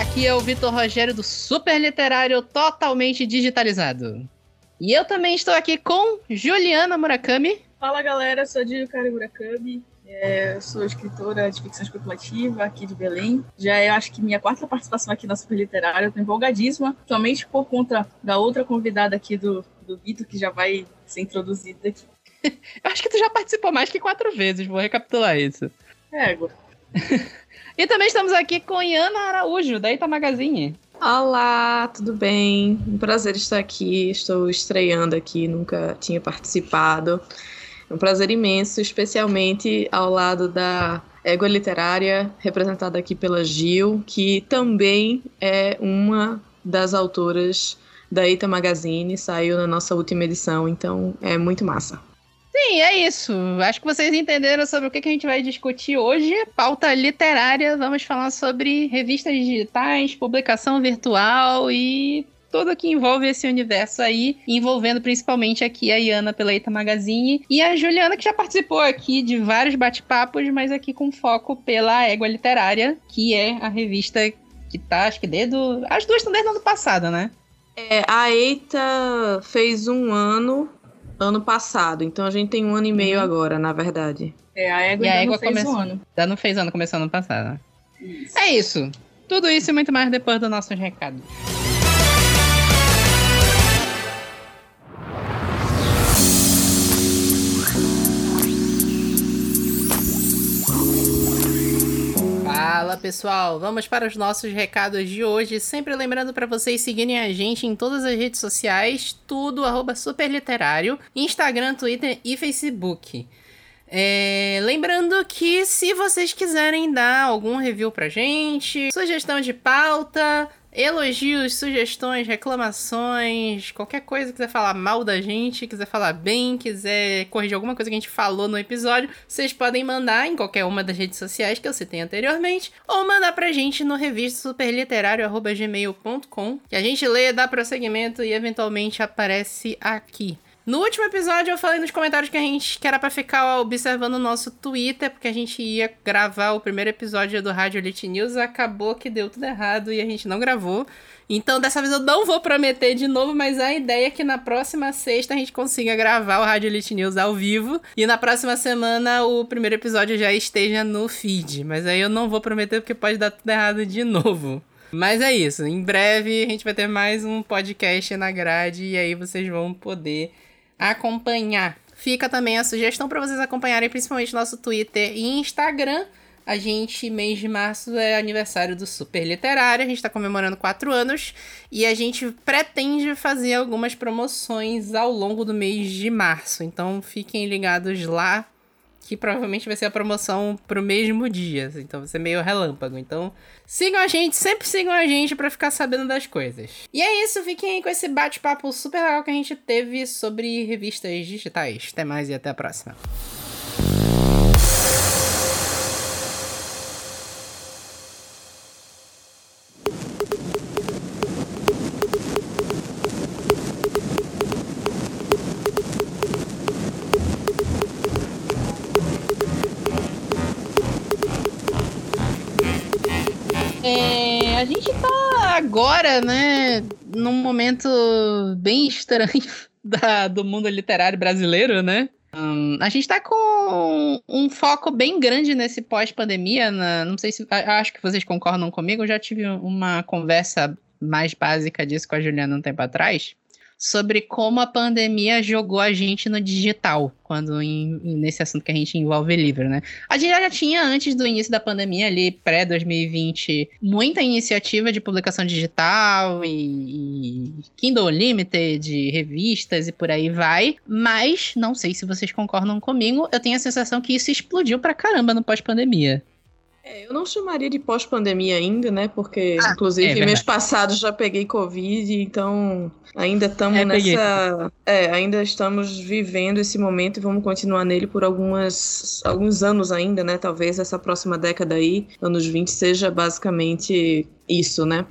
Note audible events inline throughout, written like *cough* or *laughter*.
Aqui é o Vitor Rogério do Super Literário Totalmente Digitalizado. E eu também estou aqui com Juliana Murakami. Fala galera, sou a Yukari Murakami. É, sou escritora de ficção especulativa aqui de Belém. Já é, acho que minha quarta participação aqui na Super Literária. Eu tô empolgadíssima, somente por conta da outra convidada aqui do, do Vitor, que já vai ser introduzida aqui. *laughs* eu acho que tu já participou mais que quatro vezes, vou recapitular isso. É, agora. *laughs* E também estamos aqui com Iana Araújo, da Ita Magazine. Olá, tudo bem? Um prazer estar aqui. Estou estreando aqui, nunca tinha participado. É um prazer imenso, especialmente ao lado da Égua Literária, representada aqui pela Gil, que também é uma das autoras da Ita Magazine, saiu na nossa última edição, então é muito massa. Sim, é isso. Acho que vocês entenderam sobre o que a gente vai discutir hoje. Pauta literária, vamos falar sobre revistas digitais, publicação virtual e tudo que envolve esse universo aí, envolvendo principalmente aqui a Iana pela Eita Magazine e a Juliana, que já participou aqui de vários bate-papos, mas aqui com foco pela Égua Literária, que é a revista que tá, acho que desde. As duas estão desde o ano passado, né? É, a Eita fez um ano ano passado. Então a gente tem um ano e meio uhum. agora, na verdade. É, a égua, e a égua não fez começou, um ano. Já não fez ano, começou ano passado. Isso. É isso. Tudo isso e muito mais depois do nosso recado. Fala pessoal, vamos para os nossos recados de hoje. Sempre lembrando para vocês seguirem a gente em todas as redes sociais, tudo superliterário, Instagram, Twitter e Facebook. É, lembrando que se vocês quiserem dar algum review pra gente, sugestão de pauta, elogios, sugestões, reclamações, qualquer coisa quiser falar mal da gente, quiser falar bem, quiser corrigir alguma coisa que a gente falou no episódio, vocês podem mandar em qualquer uma das redes sociais que eu citei anteriormente, ou mandar pra gente no revista superliterário@gmail.com, que a gente lê, dá prosseguimento e eventualmente aparece aqui. No último episódio eu falei nos comentários que a gente que era para ficar observando o nosso Twitter, porque a gente ia gravar o primeiro episódio do Rádio Elite News, acabou que deu tudo errado e a gente não gravou. Então dessa vez eu não vou prometer de novo, mas a ideia é que na próxima sexta a gente consiga gravar o Rádio Elite News ao vivo e na próxima semana o primeiro episódio já esteja no feed. Mas aí eu não vou prometer porque pode dar tudo errado de novo. Mas é isso, em breve a gente vai ter mais um podcast na grade e aí vocês vão poder acompanhar. Fica também a sugestão para vocês acompanharem principalmente nosso Twitter e Instagram. A gente, mês de março, é aniversário do Super Literário. A gente está comemorando quatro anos e a gente pretende fazer algumas promoções ao longo do mês de março. Então fiquem ligados lá que provavelmente vai ser a promoção pro mesmo dia. Então vai ser meio relâmpago. Então sigam a gente, sempre sigam a gente para ficar sabendo das coisas. E é isso, fiquem aí com esse bate-papo super legal que a gente teve sobre revistas digitais. Até mais e até a próxima. Agora, né, num momento bem estranho *laughs* da, do mundo literário brasileiro, né? Um, a gente tá com um foco bem grande nesse pós-pandemia. Não sei se. Acho que vocês concordam comigo. Eu já tive uma conversa mais básica disso com a Juliana um tempo atrás sobre como a pandemia jogou a gente no digital, quando em, nesse assunto que a gente envolve livro, né? A gente já tinha, antes do início da pandemia, ali, pré-2020, muita iniciativa de publicação digital e, e Kindle Limited, revistas e por aí vai, mas não sei se vocês concordam comigo, eu tenho a sensação que isso explodiu pra caramba no pós-pandemia. É, eu não chamaria de pós-pandemia ainda, né? Porque, ah, inclusive, é mês passado já peguei Covid, então ainda estamos é, nessa. É, ainda estamos vivendo esse momento e vamos continuar nele por algumas, alguns anos ainda, né? Talvez essa próxima década aí, anos 20, seja basicamente isso, né?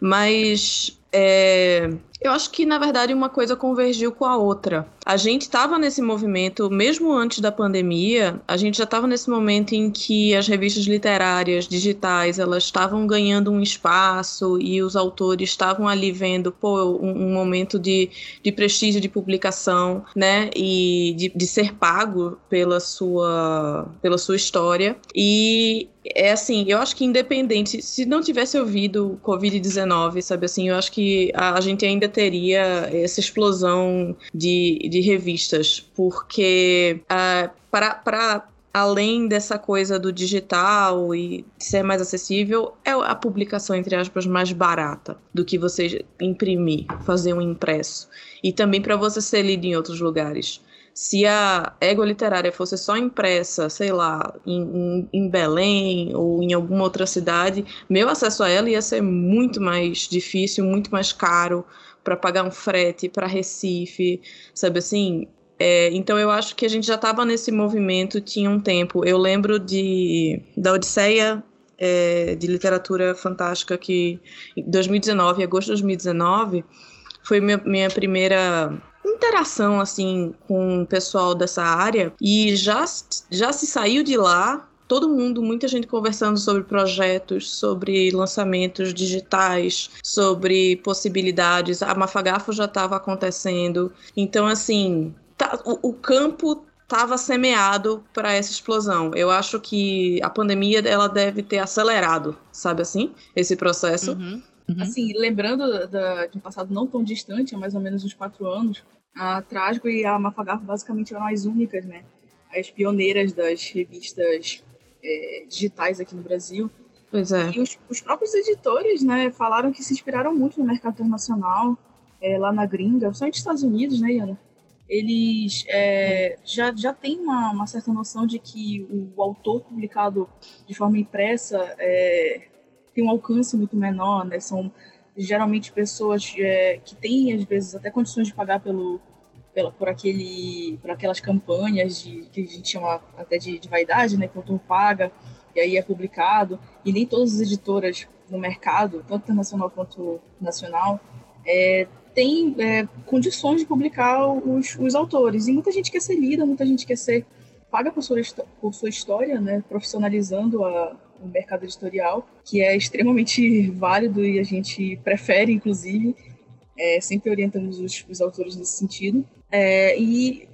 Mas é, eu acho que, na verdade, uma coisa convergiu com a outra. A gente estava nesse movimento, mesmo antes da pandemia, a gente já estava nesse momento em que as revistas literárias digitais elas estavam ganhando um espaço e os autores estavam ali vendo, pô, um, um momento de, de prestígio de publicação, né, e de, de ser pago pela sua, pela sua história. E é assim, eu acho que independente, se não tivesse ouvido o Covid-19, sabe assim, eu acho que a, a, gente ainda teria essa explosão de, de revistas, porque uh, para, para além dessa coisa do digital e ser mais acessível, é a publicação, entre aspas, mais barata do que você imprimir, fazer um impresso. E também para você ser lido em outros lugares se a égua literária fosse só impressa, sei lá, em, em, Belém ou em alguma outra cidade, meu acesso a ela ia ser muito mais difícil, muito mais caro para pagar um frete para Recife, sabe assim? É, então eu acho que a gente já estava nesse movimento tinha um tempo. Eu lembro de da Odisseia é, de literatura fantástica que em 2019, agosto de 2019, foi minha, minha primeira interação assim com o pessoal dessa área e já, já se saiu de lá todo mundo, muita gente conversando sobre projetos, sobre lançamentos digitais, sobre possibilidades. A Mafagafo já estava acontecendo. Então, assim, tá, o, o campo estava semeado para essa explosão. Eu acho que a pandemia ela deve ter acelerado, sabe assim, esse processo. Uhum. Uhum. Assim, lembrando da, de um passado não tão distante, há mais ou menos uns quatro anos, a Trasgo e a Mafagafo basicamente eram as únicas, né? As pioneiras das revistas é, digitais aqui no Brasil. Pois é. E os, os, próprios editores, né, falaram que se inspiraram muito no mercado internacional, é, lá na gringa, principalmente nos Estados Unidos, né, Iana? Eles é, já, já têm uma, uma certa noção de que o autor publicado de forma impressa é, tem um alcance muito menor, né? São geralmente pessoas é, que têm, às vezes, até condições de pagar pelo, pela, por, aquele, por aquelas campanhas de, que a gente chama até de, de vaidade, né? Que o autor paga e aí é publicado. E nem todas as editoras no mercado, tanto internacional quanto nacional, é, tem é, condições de publicar os, os autores. E muita gente quer ser lida, muita gente quer ser paga por sua, por sua história, né? Profissionalizando a, no mercado editorial, que é extremamente válido e a gente prefere, inclusive. É, sempre orientamos os, os, autores nesse sentido. É, e,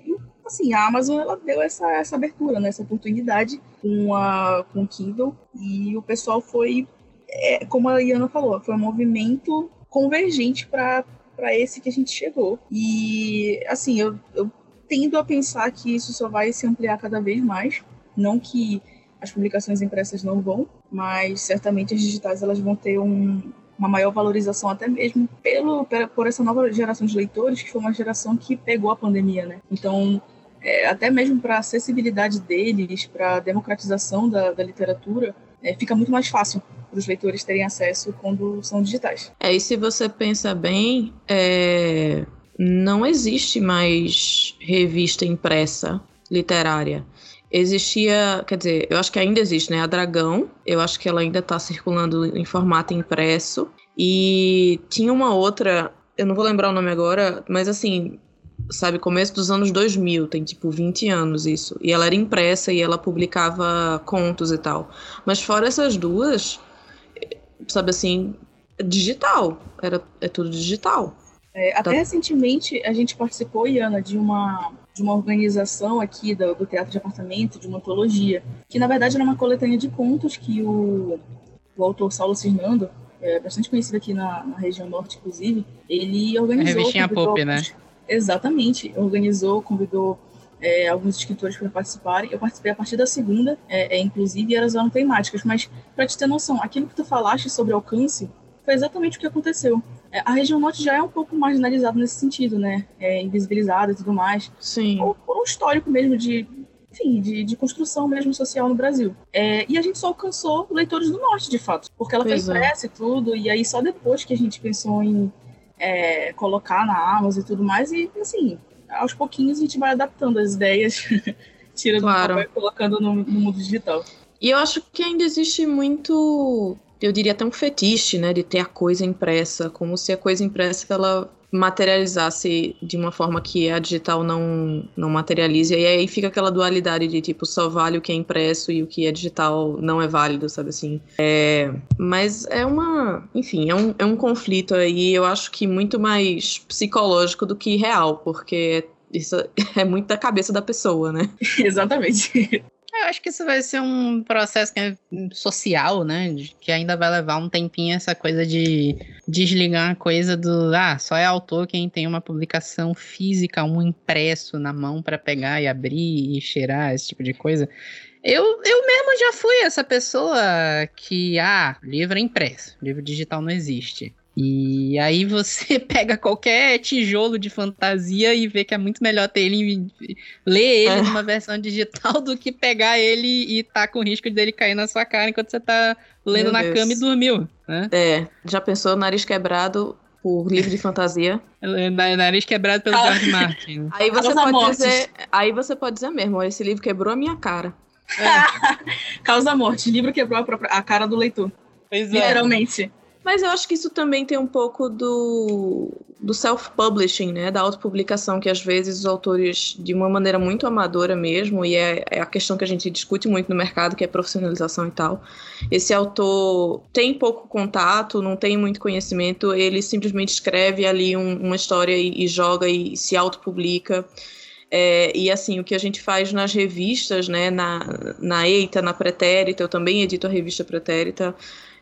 assim, a Amazon ela deu essa, essa abertura, né, essa oportunidade com, a, com o Kindle e o pessoal foi, é, como a Iana falou, foi um movimento convergente para esse que a gente chegou. E, assim, eu, eu tendo a pensar que isso só vai se ampliar cada vez mais. Não que as publicações impressas não vão, mas certamente as digitais elas vão ter um, uma maior valorização até mesmo pelo por essa nova geração de leitores que foi uma geração que pegou a pandemia, né? Então é, até mesmo para acessibilidade deles, para democratização da, da literatura, é, fica muito mais fácil para os leitores terem acesso quando são digitais. É, e se você pensa bem, é, não existe mais revista impressa literária existia, quer dizer, eu acho que ainda existe, né? A Dragão, eu acho que ela ainda está circulando em formato impresso. E tinha uma outra, eu não vou lembrar o nome agora, mas assim, sabe, começo dos anos 2000, tem tipo 20 anos isso. E ela era impressa e ela publicava contos e tal. Mas fora essas duas, sabe assim, digital, era é tudo digital. É, até tá. recentemente a gente participou, Iana, de uma de uma organização aqui do, do, Teatro de Apartamento, de uma antologia, que na verdade era uma coletânea de contos que o, o autor Saulo Cirnando, é bastante conhecido aqui na, na região norte, inclusive, ele organizou. A revistinha Pop, né? Exatamente, organizou, convidou é, alguns escritores para participarem. Eu participei a partir da segunda, é, é, inclusive, e elas eram temáticas. Mas, para te ter noção, aquilo que tu falaste sobre alcance foi exatamente o que aconteceu. É, a região norte já é um pouco marginalizada nesse sentido, né? É invisibilizada e tudo mais. Sim. Por, por um histórico mesmo de, enfim, de, de construção mesmo social no Brasil. É, e a gente só alcançou leitores do norte, de fato, porque ela pois foi impressa é. e tudo, e aí só depois que a gente pensou em é, colocar na Amazon e tudo mais, e assim, aos pouquinhos a gente vai adaptando as ideias, *laughs* tirando claro. e colocando no, no mundo digital. E eu acho que ainda existe muito eu diria até um fetiche, né, de ter a coisa impressa, como se a coisa impressa ela materializasse de uma forma que a digital não, não materialize. E aí fica aquela dualidade de tipo, só vale o que é impresso e o que é digital não é válido, sabe assim? É, mas é uma. Enfim, é um, é um conflito aí, eu acho que muito mais psicológico do que real, porque isso *laughs* é muito da cabeça da pessoa, né? *laughs* Exatamente. Eu acho que isso vai ser um processo é social, né? Que ainda vai levar um tempinho essa coisa de desligar a coisa do ah, só é autor quem tem uma publicação física, um impresso na mão para pegar e abrir e cheirar, esse tipo de coisa. Eu, eu mesmo já fui essa pessoa que, ah, livro é impresso, livro digital não existe. E aí você *laughs* pega qualquer tijolo de fantasia e vê que é muito melhor ter ele ler ele é. numa versão digital *laughs* do que pegar ele e tá com risco dele cair na sua cara enquanto você tá lendo Meu na Deus. cama e dormiu, né? É, já pensou nariz quebrado por livro de fantasia? *laughs* Nariz quebrado pelo ah. George Martin. Aí você pode mortes. dizer, aí você pode dizer mesmo, esse livro quebrou a minha cara. É. Causa morte, livro quebrou a, própria, a cara do leitor. Pois é. Literalmente. Mas eu acho que isso também tem um pouco do, do self-publishing, né? Da autopublicação, que às vezes os autores, de uma maneira muito amadora mesmo, e é, é, a questão que a gente discute muito no mercado, que é profissionalização e tal. Esse autor tem pouco contato, não tem muito conhecimento, ele simplesmente escreve ali um, uma história e, e joga e se autopublica. É, e assim, o que a gente faz nas revistas, né, na, na EITA, na Pretérita, eu também edito a revista Pretérita,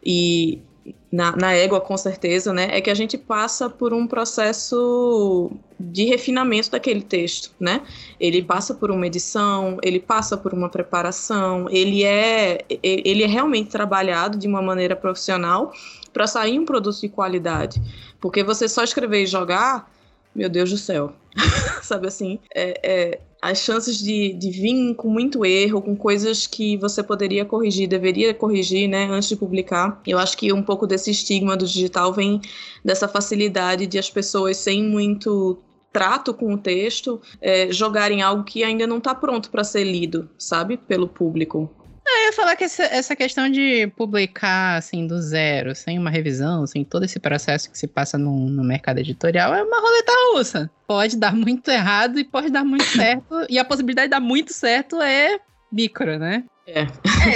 e na, na égua, com certeza, né? É que a gente passa por um processo de refinamento daquele texto, né? Ele passa por uma edição, ele passa por uma preparação, ele é, ele é realmente trabalhado de uma maneira profissional para sair um produto de qualidade. Porque você só escrever e jogar, meu Deus do céu, *laughs* sabe assim? É, é, as chances de, de vir com muito erro, com coisas que você poderia corrigir, deveria corrigir, né, antes de publicar. Eu acho que um pouco desse estigma do digital vem dessa facilidade de as pessoas sem muito trato com o texto é, jogarem algo que ainda não está pronto para ser lido, sabe, pelo público. Eu ia falar que essa, essa, questão de publicar assim do zero, sem uma revisão, sem todo esse processo que se passa no, no mercado editorial, é uma roleta russa. Pode dar muito errado e pode dar muito *laughs* certo. e a possibilidade de dar muito certo é micro, né? É.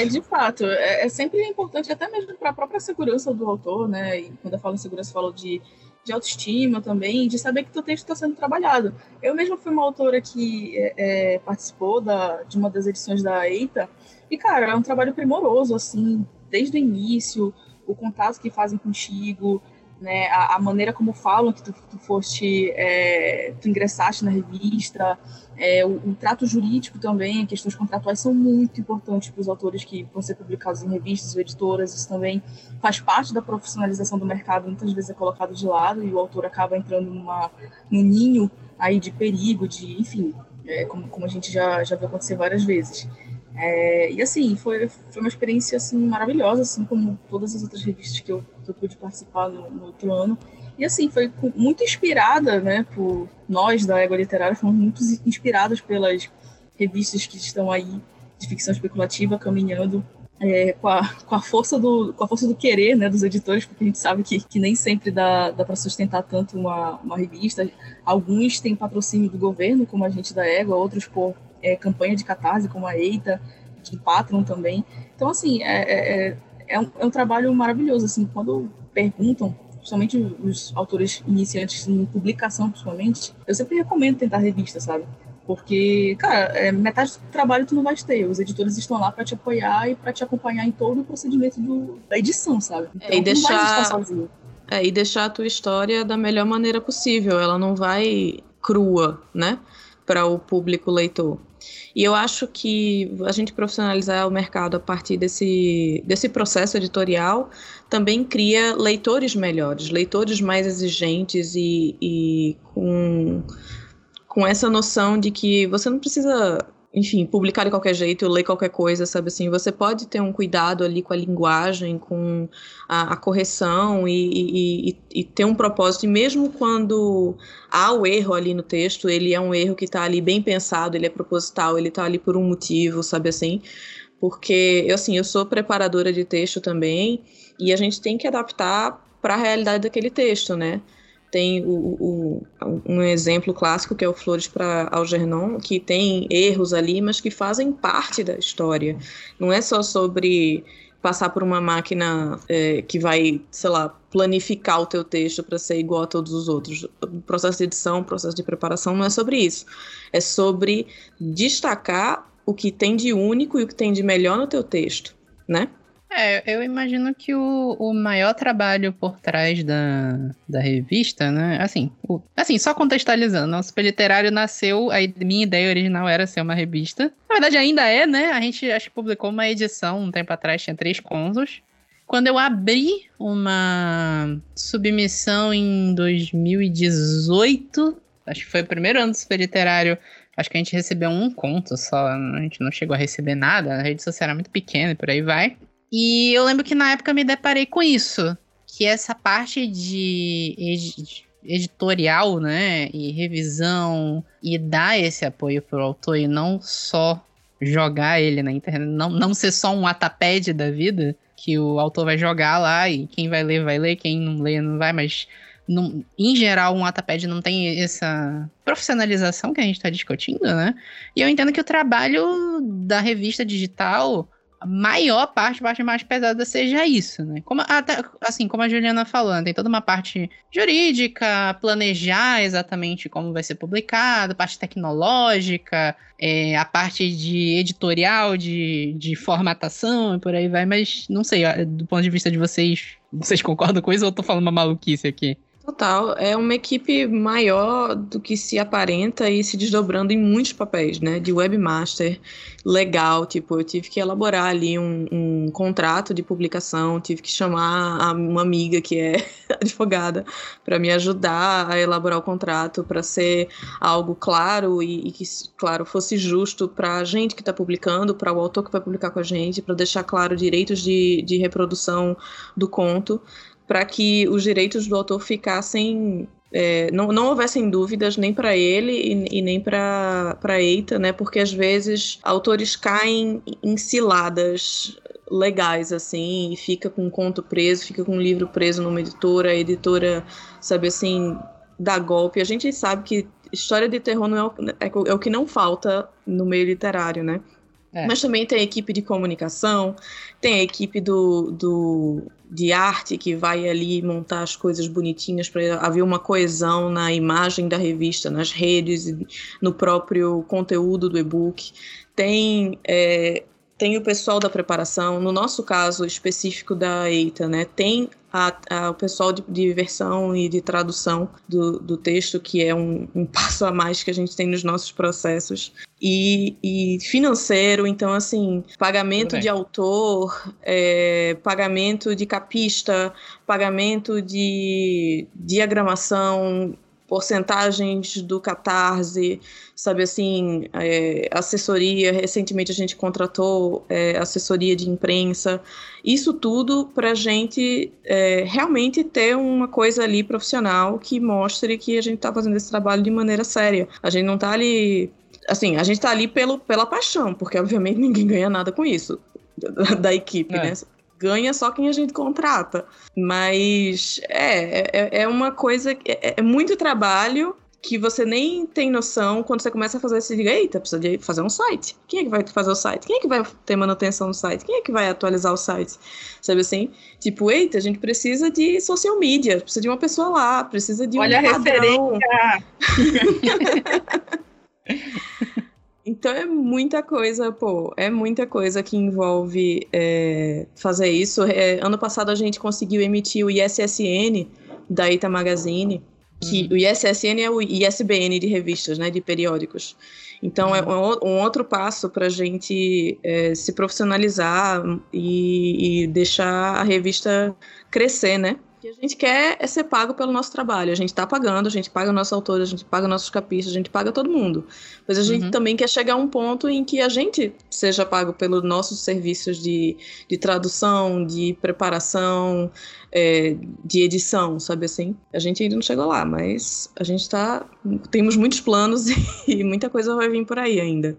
é, de fato. É, é sempre importante, até mesmo para a própria segurança do autor, né? E quando eu falo em segurança, eu falo de, de autoestima também, de saber que o texto está sendo trabalhado. Eu mesma fui uma autora que é, é, participou da, de uma das edições da EITA, e, cara, é um trabalho primoroso, assim, desde o início, o contato que fazem contigo, né, a, a maneira como falam que tu, tu foste, é, tu ingressaste na revista, é, o, o, trato jurídico também, questões contratuais são muito importantes para os autores que vão ser publicados em revistas ou editoras, isso também faz parte da profissionalização do mercado, muitas vezes é colocado de lado e o autor acaba entrando numa, num ninho aí de perigo, de, enfim, é, como, como a gente já, já viu acontecer várias vezes. É, e assim, foi, foi uma experiência assim, maravilhosa, assim como todas as outras revistas que eu, que eu pude participar no, no, outro ano. E assim, foi muito inspirada, né, por nós da Égua Literária, fomos muito inspirados pelas revistas que estão aí de ficção especulativa caminhando é, com, a, com, a força do, com a força do querer né, dos editores, porque a gente sabe que, que nem sempre dá, dá para sustentar tanto uma, uma revista. Alguns têm patrocínio do governo, como a gente da Égua, outros por é, campanha de catarse, como a EITA, de Patron também. Então, assim, é, é, é, é, um, é um trabalho maravilhoso. Assim, quando perguntam, principalmente os autores iniciantes em publicação, principalmente, eu sempre recomendo tentar revista, sabe? Porque, cara, é, metade do trabalho tu não vai ter. Os editores estão lá para te apoiar e para te acompanhar em todo o procedimento do, da edição, sabe? Então, e deixar é, e deixar a tua história da melhor maneira possível. Ela não vai crua, né? Para o público leitor. E eu acho que a gente profissionalizar o mercado a partir desse, desse processo editorial também cria leitores melhores, leitores mais exigentes e, e com, com essa noção de que você não precisa enfim, publicar de qualquer jeito, ler qualquer coisa, sabe assim, você pode ter um cuidado ali com a linguagem, com a, a correção e, e, e, ter um propósito, e mesmo quando há o erro ali no texto, ele é um erro que está ali bem pensado, ele é proposital, ele está ali por um motivo, sabe assim, porque, eu, assim, eu sou preparadora de texto também, e a gente tem que adaptar para a realidade daquele texto, né, tem o, o, um exemplo clássico que é o Flores para Algernon, que tem erros ali, mas que fazem parte da história. Não é só sobre passar por uma máquina é, que vai, sei lá, planificar o teu texto para ser igual a todos os outros. O processo de edição, o processo de preparação não é sobre isso. É sobre destacar o que tem de único e o que tem de melhor no teu texto, né? É, eu imagino que o, o maior trabalho por trás da, da revista, né? Assim, o, assim, só contextualizando, o Super Literário nasceu, a minha ideia original era ser uma revista. Na verdade, ainda é, né? A gente acho que publicou uma edição um tempo atrás, tinha três contos. Quando eu abri uma submissão em 2018, acho que foi o primeiro ano do Super Literário, acho que a gente recebeu um conto só, a gente não chegou a receber nada, a rede social era muito pequena e por aí vai. E eu lembro que na época me deparei com isso, que essa parte de ed editorial, né, e revisão e dar esse apoio pro autor e não só jogar ele na internet, não, não ser só um ataped da vida que o autor vai jogar lá e quem vai ler vai ler, quem não lê não vai, mas não, em geral um ataped não tem essa profissionalização que a gente está discutindo, né? E eu entendo que o trabalho da revista digital a maior parte, a parte mais pesada seja isso, né? Como, até, assim, como a Juliana né? tem toda uma parte jurídica, planejar exatamente como vai ser publicado, parte tecnológica, é, a parte de editorial, de, de formatação e por aí vai, mas não sei, do ponto de vista de vocês, vocês concordam com isso ou eu tô falando uma maluquice aqui? Total, é uma equipe maior do que se aparenta e se desdobrando em muitos papéis, né? De webmaster, legal, tipo, eu tive que elaborar ali um, um contrato de publicação, tive que chamar uma amiga que é *laughs* advogada para me ajudar a elaborar o contrato, para ser algo claro e, e, que, claro, fosse justo para a gente que está publicando, para o autor que vai publicar com a gente, para deixar claro direitos de, de reprodução do conto para que os direitos do autor ficassem é, não, não houvessem dúvidas nem para ele e, e nem para Eita, né? Porque às vezes autores caem em ciladas legais, assim, e fica com um conto preso, fica com um livro preso numa editora, a editora, sabe assim, dá golpe. A gente sabe que história de terror não é o, é, é o que não falta no meio literário, né? É. Mas também tem a equipe de comunicação, tem a equipe do, do, de arte que vai ali montar as coisas bonitinhas para haver uma coesão na imagem da revista, nas redes, no próprio conteúdo do e-book. Tem é, tem o pessoal da preparação, no nosso caso específico da EITA, né, tem a, a, o pessoal de, de versão e de tradução do, do texto, que é um, um, *laughs* passo a mais que a gente tem nos nossos processos, e, e financeiro, então, assim, pagamento de autor, é, pagamento de capista, pagamento de diagramação, porcentagens do Catarse, sabe assim, é, assessoria, recentemente a gente contratou é, assessoria de imprensa, isso tudo para a gente é, realmente ter uma coisa ali profissional que mostre que a gente está fazendo esse trabalho de maneira séria. A gente não está ali, assim, a gente está ali pelo, pela paixão, porque obviamente *laughs* ninguém ganha nada com isso da, da equipe, é. né? Ganha só quem a gente contrata. Mas é, é, é uma coisa. É, é muito trabalho que você nem tem noção quando você começa a fazer esse diga, eita, precisa de fazer um site. Quem é que vai fazer o site? Quem é que vai ter manutenção do site? Quem é que vai atualizar o site? Sabe assim? Tipo, eita, a gente precisa de social media, precisa de uma pessoa lá, precisa de um Olha padrão. a referência! *laughs* *laughs* Então é muita coisa, pô, é muita coisa que envolve é, fazer isso. É, ano passado a gente conseguiu emitir o ISSN da Ita Magazine, que uhum. o ISSN é o ISBN de revistas, né, de periódicos. Então é uhum. é um, um, outro passo para a gente é, se profissionalizar e, e deixar a revista crescer, né? Que a gente quer é ser pago pelo nosso trabalho. A gente está pagando, a gente paga nossos autores, a gente paga nossos capistas, a gente paga todo mundo. Mas a gente uhum. também quer chegar a um ponto em que a gente seja pago pelos nossos serviços de, de tradução, de preparação, é, de edição, sabe assim? A gente ainda não chegou lá, mas a gente está. Temos muitos planos *laughs* e muita coisa vai vir por aí ainda.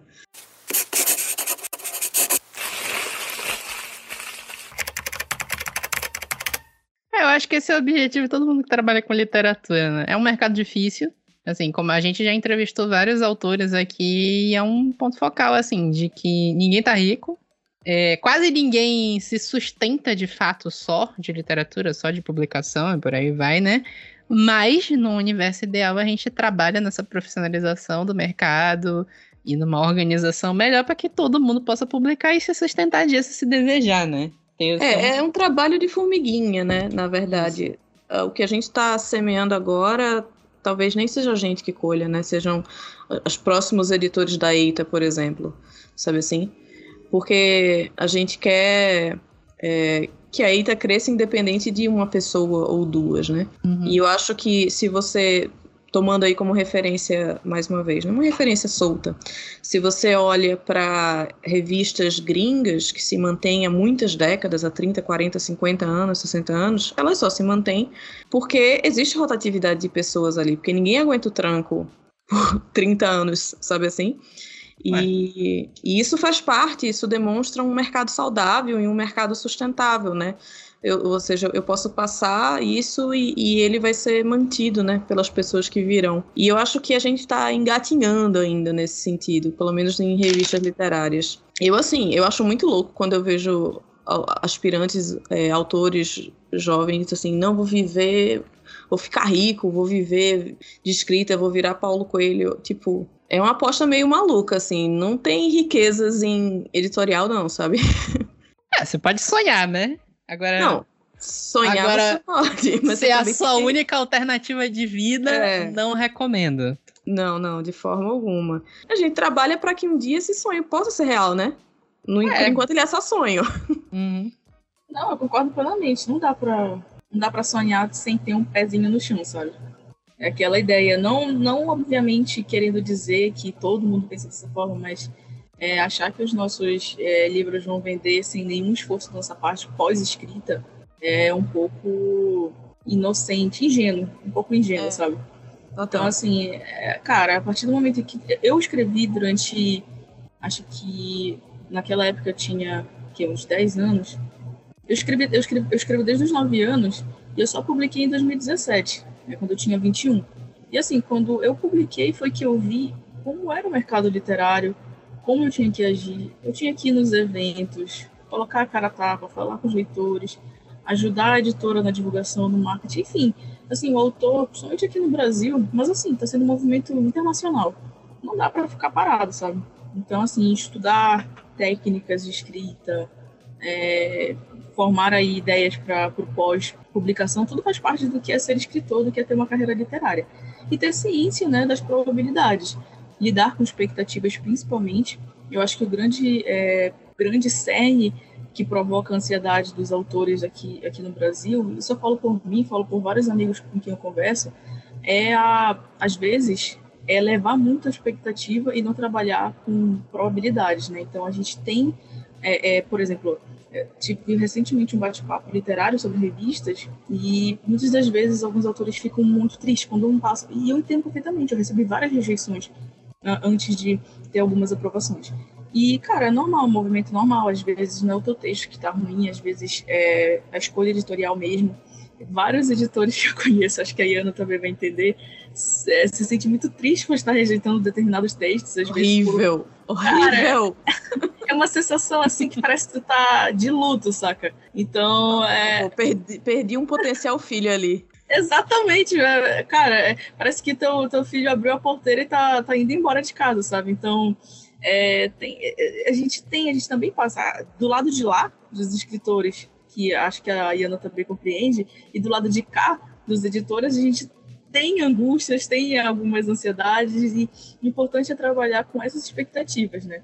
Acho que esse é o objetivo de todo mundo que trabalha com literatura, né? É um mercado difícil. Assim, como a gente já entrevistou vários autores aqui, é um ponto focal, assim, de que ninguém tá rico. É, quase ninguém se sustenta de fato só de literatura, só de publicação e por aí vai, né? Mas no universo ideal a gente trabalha nessa profissionalização do mercado e numa organização melhor para que todo mundo possa publicar e se sustentar disso se desejar, né? É, é um trabalho de formiguinha, né? Na verdade. Isso. Ah, o que a gente está semeando agora talvez nem seja a gente que colha, né? Sejam os próximos editores da EITA, por exemplo. Sabe assim? Porque a gente quer é, que a EITA cresça independente de uma pessoa ou duas, né? Uhum. E eu acho que se você tomando aí como referência, mais uma vez, não uma referência solta. Se você olha para revistas gringas que se mantêm há muitas décadas, há 30, 40, 50 anos, 60 anos, elas só se mantêm porque existe rotatividade de pessoas ali, porque ninguém aguenta o tranco por *laughs* 30 anos, sabe assim? E, e, isso faz parte, isso demonstra um mercado saudável e um mercado sustentável, né? Eu, ou seja, eu posso passar isso e, e, ele vai ser mantido, né, pelas pessoas que virão. E eu acho que a gente está engatinhando ainda nesse sentido, pelo menos em revistas literárias. Eu, assim, eu acho muito louco quando eu vejo aspirantes, é, autores jovens, assim, não vou viver, vou ficar rico, vou viver de escrita, vou virar Paulo Coelho. Tipo, é uma aposta meio maluca, assim. Não tem riquezas em editorial, não, sabe? *laughs* É, você pode sonhar, né? Agora. Não. Sonhar agora, pode, mas ser a sua tem... única alternativa de vida, é. não recomendo. Não, não, de forma alguma. A gente trabalha para que um dia esse sonho possa ser real, né? No, é. Por enquanto ele é só sonho. Uhum. Não, eu concordo plenamente. Não dá pra, não dá pra sonhar sem ter um pezinho no chão, sabe? É aquela ideia. Não, não obviamente querendo dizer que todo mundo pensa dessa forma, mas é, achar que os nossos é, livros vão vender sem nenhum esforço da nossa parte pós-escrita é um pouco inocente, ingênuo, um pouco ingênuo, é. sabe? Então, assim, é, cara, a partir do momento que eu escrevi durante, acho que naquela época eu tinha que, uns 10 anos, eu escrevi, eu, escrevi, eu escrevo desde os 9 anos e eu só publiquei em 2017, né, quando eu tinha 21. E assim, quando eu publiquei foi que eu vi como era o mercado literário, como eu tinha que agir. Eu tinha que ir nos eventos, colocar a cara a tapa, falar com os leitores, ajudar a editora na divulgação, no marketing, enfim. Assim, o autor, principalmente aqui no Brasil, mas assim, está sendo um movimento internacional. Não dá para ficar parado, sabe? Então, assim, estudar técnicas de escrita, é, formar aí ideias para o pós-publicação, tudo faz parte do que é ser escritor, do que é ter uma carreira literária. E ter ciência né, das probabilidades lidar com expectativas principalmente. Eu acho que o grande, é, grande cerne que provoca a ansiedade dos autores aqui, aqui no Brasil, isso eu falo por mim, falo por vários amigos com quem eu converso, é, a, às vezes, é levar muito a expectativa e não trabalhar com probabilidades, né? Então, a gente tem, é, é, por exemplo, é, tive recentemente um bate-papo literário sobre revistas e muitas das vezes alguns autores ficam muito tristes quando um passa, e eu entendo perfeitamente, eu recebi várias rejeições antes de ter algumas aprovações. E, cara, é normal, um movimento normal. Às vezes não é o teu texto que tá ruim, às vezes é a escolha editorial mesmo. Vários editores *laughs* que eu conheço, acho que a Iana também vai entender, se, se sente muito triste por estar rejeitando determinados textos. Às horrível, vezes, por... horrível. Cara, é uma sensação assim que parece que tu tá de luto, saca? Então, é... perdi, perdi um potencial filho ali. Exatamente, é, cara, é, parece que teu, teu filho abriu a porteira e tá, tá indo embora de casa, sabe? Então, é, tem, a gente tem, a gente também passa do lado de lá, dos escritores, que acho que a Iana também compreende, e do lado de cá, dos editores, a gente tem angústias, tem algumas ansiedades, e o importante é trabalhar com essas expectativas, né?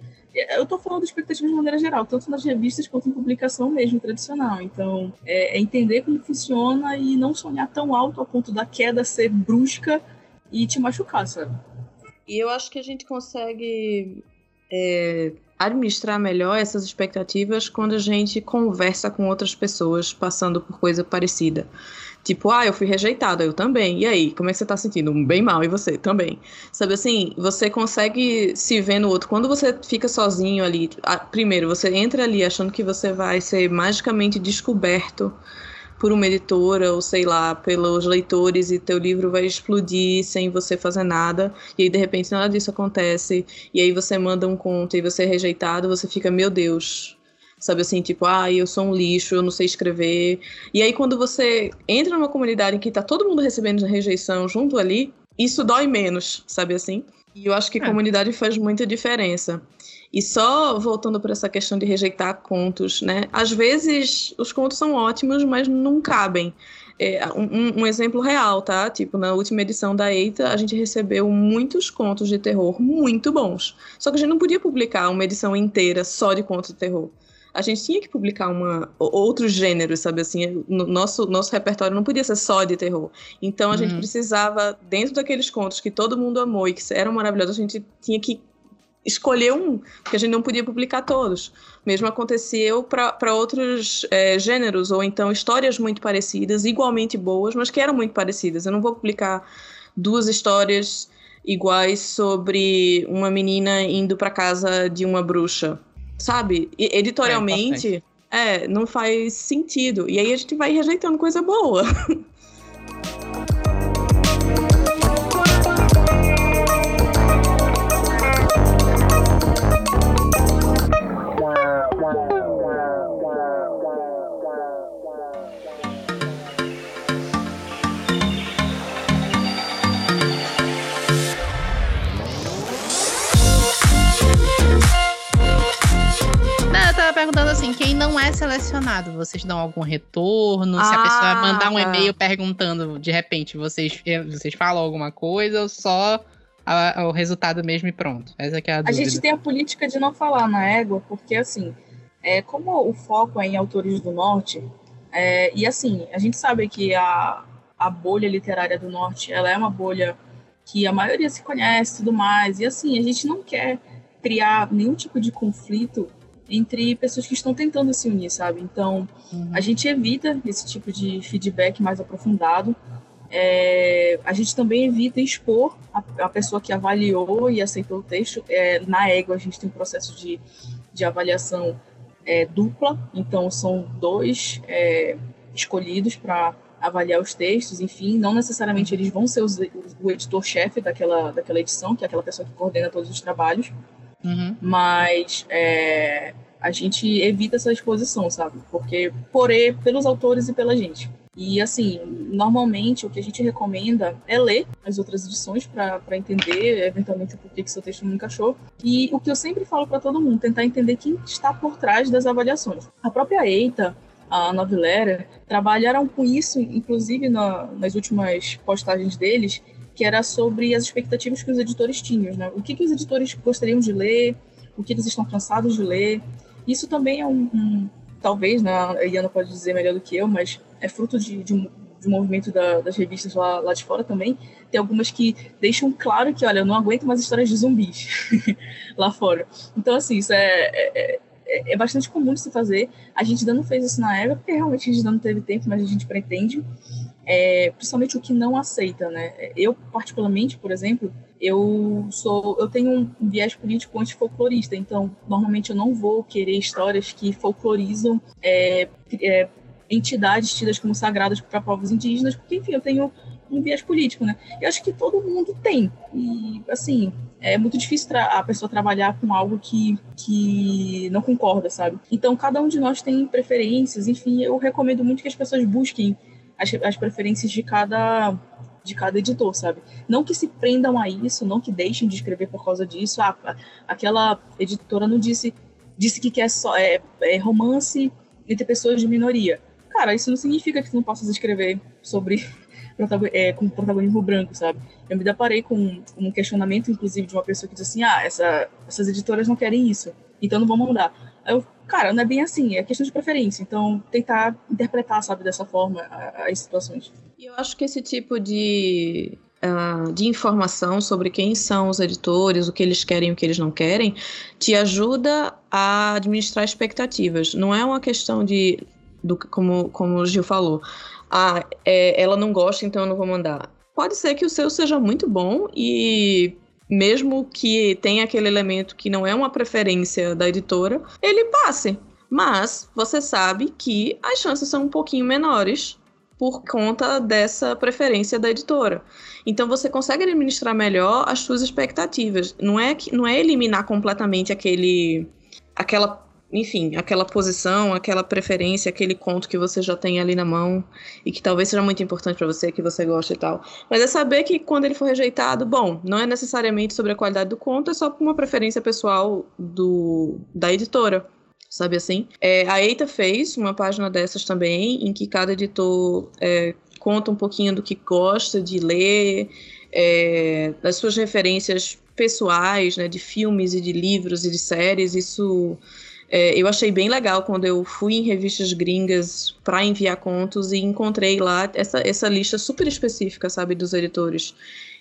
Eu estou falando de expectativas de maneira geral, tanto nas revistas quanto em publicação mesmo, tradicional. Então, é, é entender como funciona e não sonhar tão alto a ponto da queda ser brusca e te machucar, sabe? E eu acho que a gente consegue é, administrar melhor essas expectativas quando a gente conversa com outras pessoas passando por coisa parecida. Tipo, ah, eu fui rejeitada, eu também. E aí, como é que você tá sentindo? Bem mal, e você também. Sabe assim, você consegue se ver no outro. Quando você fica sozinho ali, primeiro, você entra ali achando que você vai ser magicamente descoberto por uma editora ou sei lá, pelos leitores e teu livro vai explodir sem você fazer nada. E aí de repente nada disso acontece. E aí você manda um conto e você é rejeitado, você fica, meu Deus, sabe assim, tipo, ah, eu sou um lixo, eu não sei escrever. E aí quando você entra numa comunidade em que tá todo mundo recebendo rejeição junto ali, isso dói menos, sabe assim? E eu acho que é. comunidade faz muita diferença. E só voltando para essa questão de rejeitar contos, né? Às vezes os contos são ótimos, mas não cabem. É, um, um, exemplo real, tá? Tipo, na última edição da Eita, a gente recebeu muitos contos de terror muito bons. Só que a gente não podia publicar uma edição inteira só de contos de terror. A gente tinha que publicar uma, outros gêneros, sabe assim? Nosso, nosso repertório não podia ser só de terror. Então a uhum. gente precisava, dentro daqueles contos que todo mundo amou e que eram maravilhosos, a gente tinha que escolher um, porque a gente não podia publicar todos. Mesmo aconteceu para outros é, gêneros, ou então histórias muito parecidas, igualmente boas, mas que eram muito parecidas. Eu não vou publicar duas histórias iguais sobre uma menina indo para casa de uma bruxa. Sabe? Editorialmente, é, é, não faz sentido. E aí a gente vai rejeitando coisa boa. *laughs* assim, quem não é selecionado, vocês dão algum retorno? Ah, Se a pessoa ah, mandar um e-mail perguntando, de repente, vocês, eh, vocês falam alguma coisa ou só a, o resultado mesmo e pronto? Essa é a dúvida. A gente tem a política de não falar na égua, porque assim, é, como o foco é em autores do norte, é, e assim, a gente sabe que a, a bolha literária do norte, ela é uma bolha que a maioria se conhece e tudo mais, e assim, a gente não quer criar nenhum tipo de conflito entre pessoas que estão tentando se unir, sabe? Então, uhum. a gente evita esse tipo de feedback mais aprofundado. É, a gente também evita expor a, a, pessoa que avaliou e aceitou o texto. É, na égua, a gente tem um processo de, de avaliação é, dupla, então são dois é, escolhidos para avaliar os textos, enfim, não necessariamente eles vão ser os, o editor-chefe daquela, daquela edição, que é aquela pessoa que coordena todos os trabalhos, Uhum. Mas é, a gente evita essa exposição, sabe? Porque por pelos autores e pela gente. E assim, normalmente o que a gente recomenda é ler as outras edições para entender, eventualmente, por que, que seu texto não encaixou. E o que eu sempre falo para todo mundo, tentar entender quem está por trás das avaliações. A própria Eita, a Novelera, trabalharam com isso, inclusive na, nas últimas postagens deles, que era sobre as expectativas que os editores tinham, né? O que, que os editores gostariam de ler, o que eles estão cansados de ler. Isso também é um, um talvez, né, a Iana pode dizer melhor do que eu, mas é fruto de, de um, de um movimento da, das revistas lá, lá de fora também. Tem algumas que deixam claro que, olha, eu não aguento mais histórias de zumbis *laughs* lá fora. Então, assim, isso é, é, é, é bastante comum de se fazer. A gente ainda não fez isso na época, porque realmente a gente ainda não teve tempo, mas a gente pretende é, principalmente o que não aceita, né? Eu particularmente, por exemplo, eu sou, eu tenho um viés político antifolclorista, então normalmente eu não vou querer histórias que folclorizam é, é, entidades tidas como sagradas para povos indígenas, porque enfim, eu tenho um viés político, né? Eu acho que todo mundo tem e assim é muito difícil a pessoa trabalhar com algo que, que não concorda, sabe? Então cada um de nós tem preferências, enfim, eu recomendo muito que as pessoas busquem as, as preferências de cada de cada editor, sabe? Não que se prendam a isso, não que deixem de escrever por causa disso. Ah, aquela editora não disse disse que quer só é, é romance entre pessoas de minoria. Cara, isso não significa que tu não possas escrever sobre é, com protagonismo branco, sabe? Eu me deparei com um questionamento, inclusive, de uma pessoa que disse assim: ah, essa, essas editoras não querem isso, então não vão mandar. Aí eu cara, não é bem assim, é questão de preferência. Então, tentar interpretar, sabe, dessa forma as situações. E eu acho que esse tipo de, uh, de informação sobre quem são os editores, o que eles querem e o que eles não querem, te ajuda a administrar expectativas. Não é uma questão de, do, como, como o Gil falou, ah, é, ela não gosta, então eu não vou mandar. Pode ser que o seu seja muito bom e mesmo que tenha aquele elemento que não é uma preferência da editora, ele passe. Mas você sabe que as chances são um pouquinho menores por conta dessa preferência da editora. Então você consegue administrar melhor as suas expectativas. Não é que não é eliminar completamente aquele aquela enfim, aquela posição, aquela preferência, aquele conto que você já tem ali na mão e que talvez seja muito importante para você, que você gosta e tal. Mas é saber que quando ele for rejeitado, bom, não é necessariamente sobre a qualidade do conto, é só uma preferência pessoal do da editora sabe assim? É, a Eita fez uma página dessas também, em que cada editor é, conta um pouquinho do que gosta de ler, é, das suas referências pessoais, né, de filmes e de livros e de séries. Isso é, eu achei bem legal quando eu fui em revistas gringas para enviar contos e encontrei lá essa, essa lista super específica, sabe, dos editores.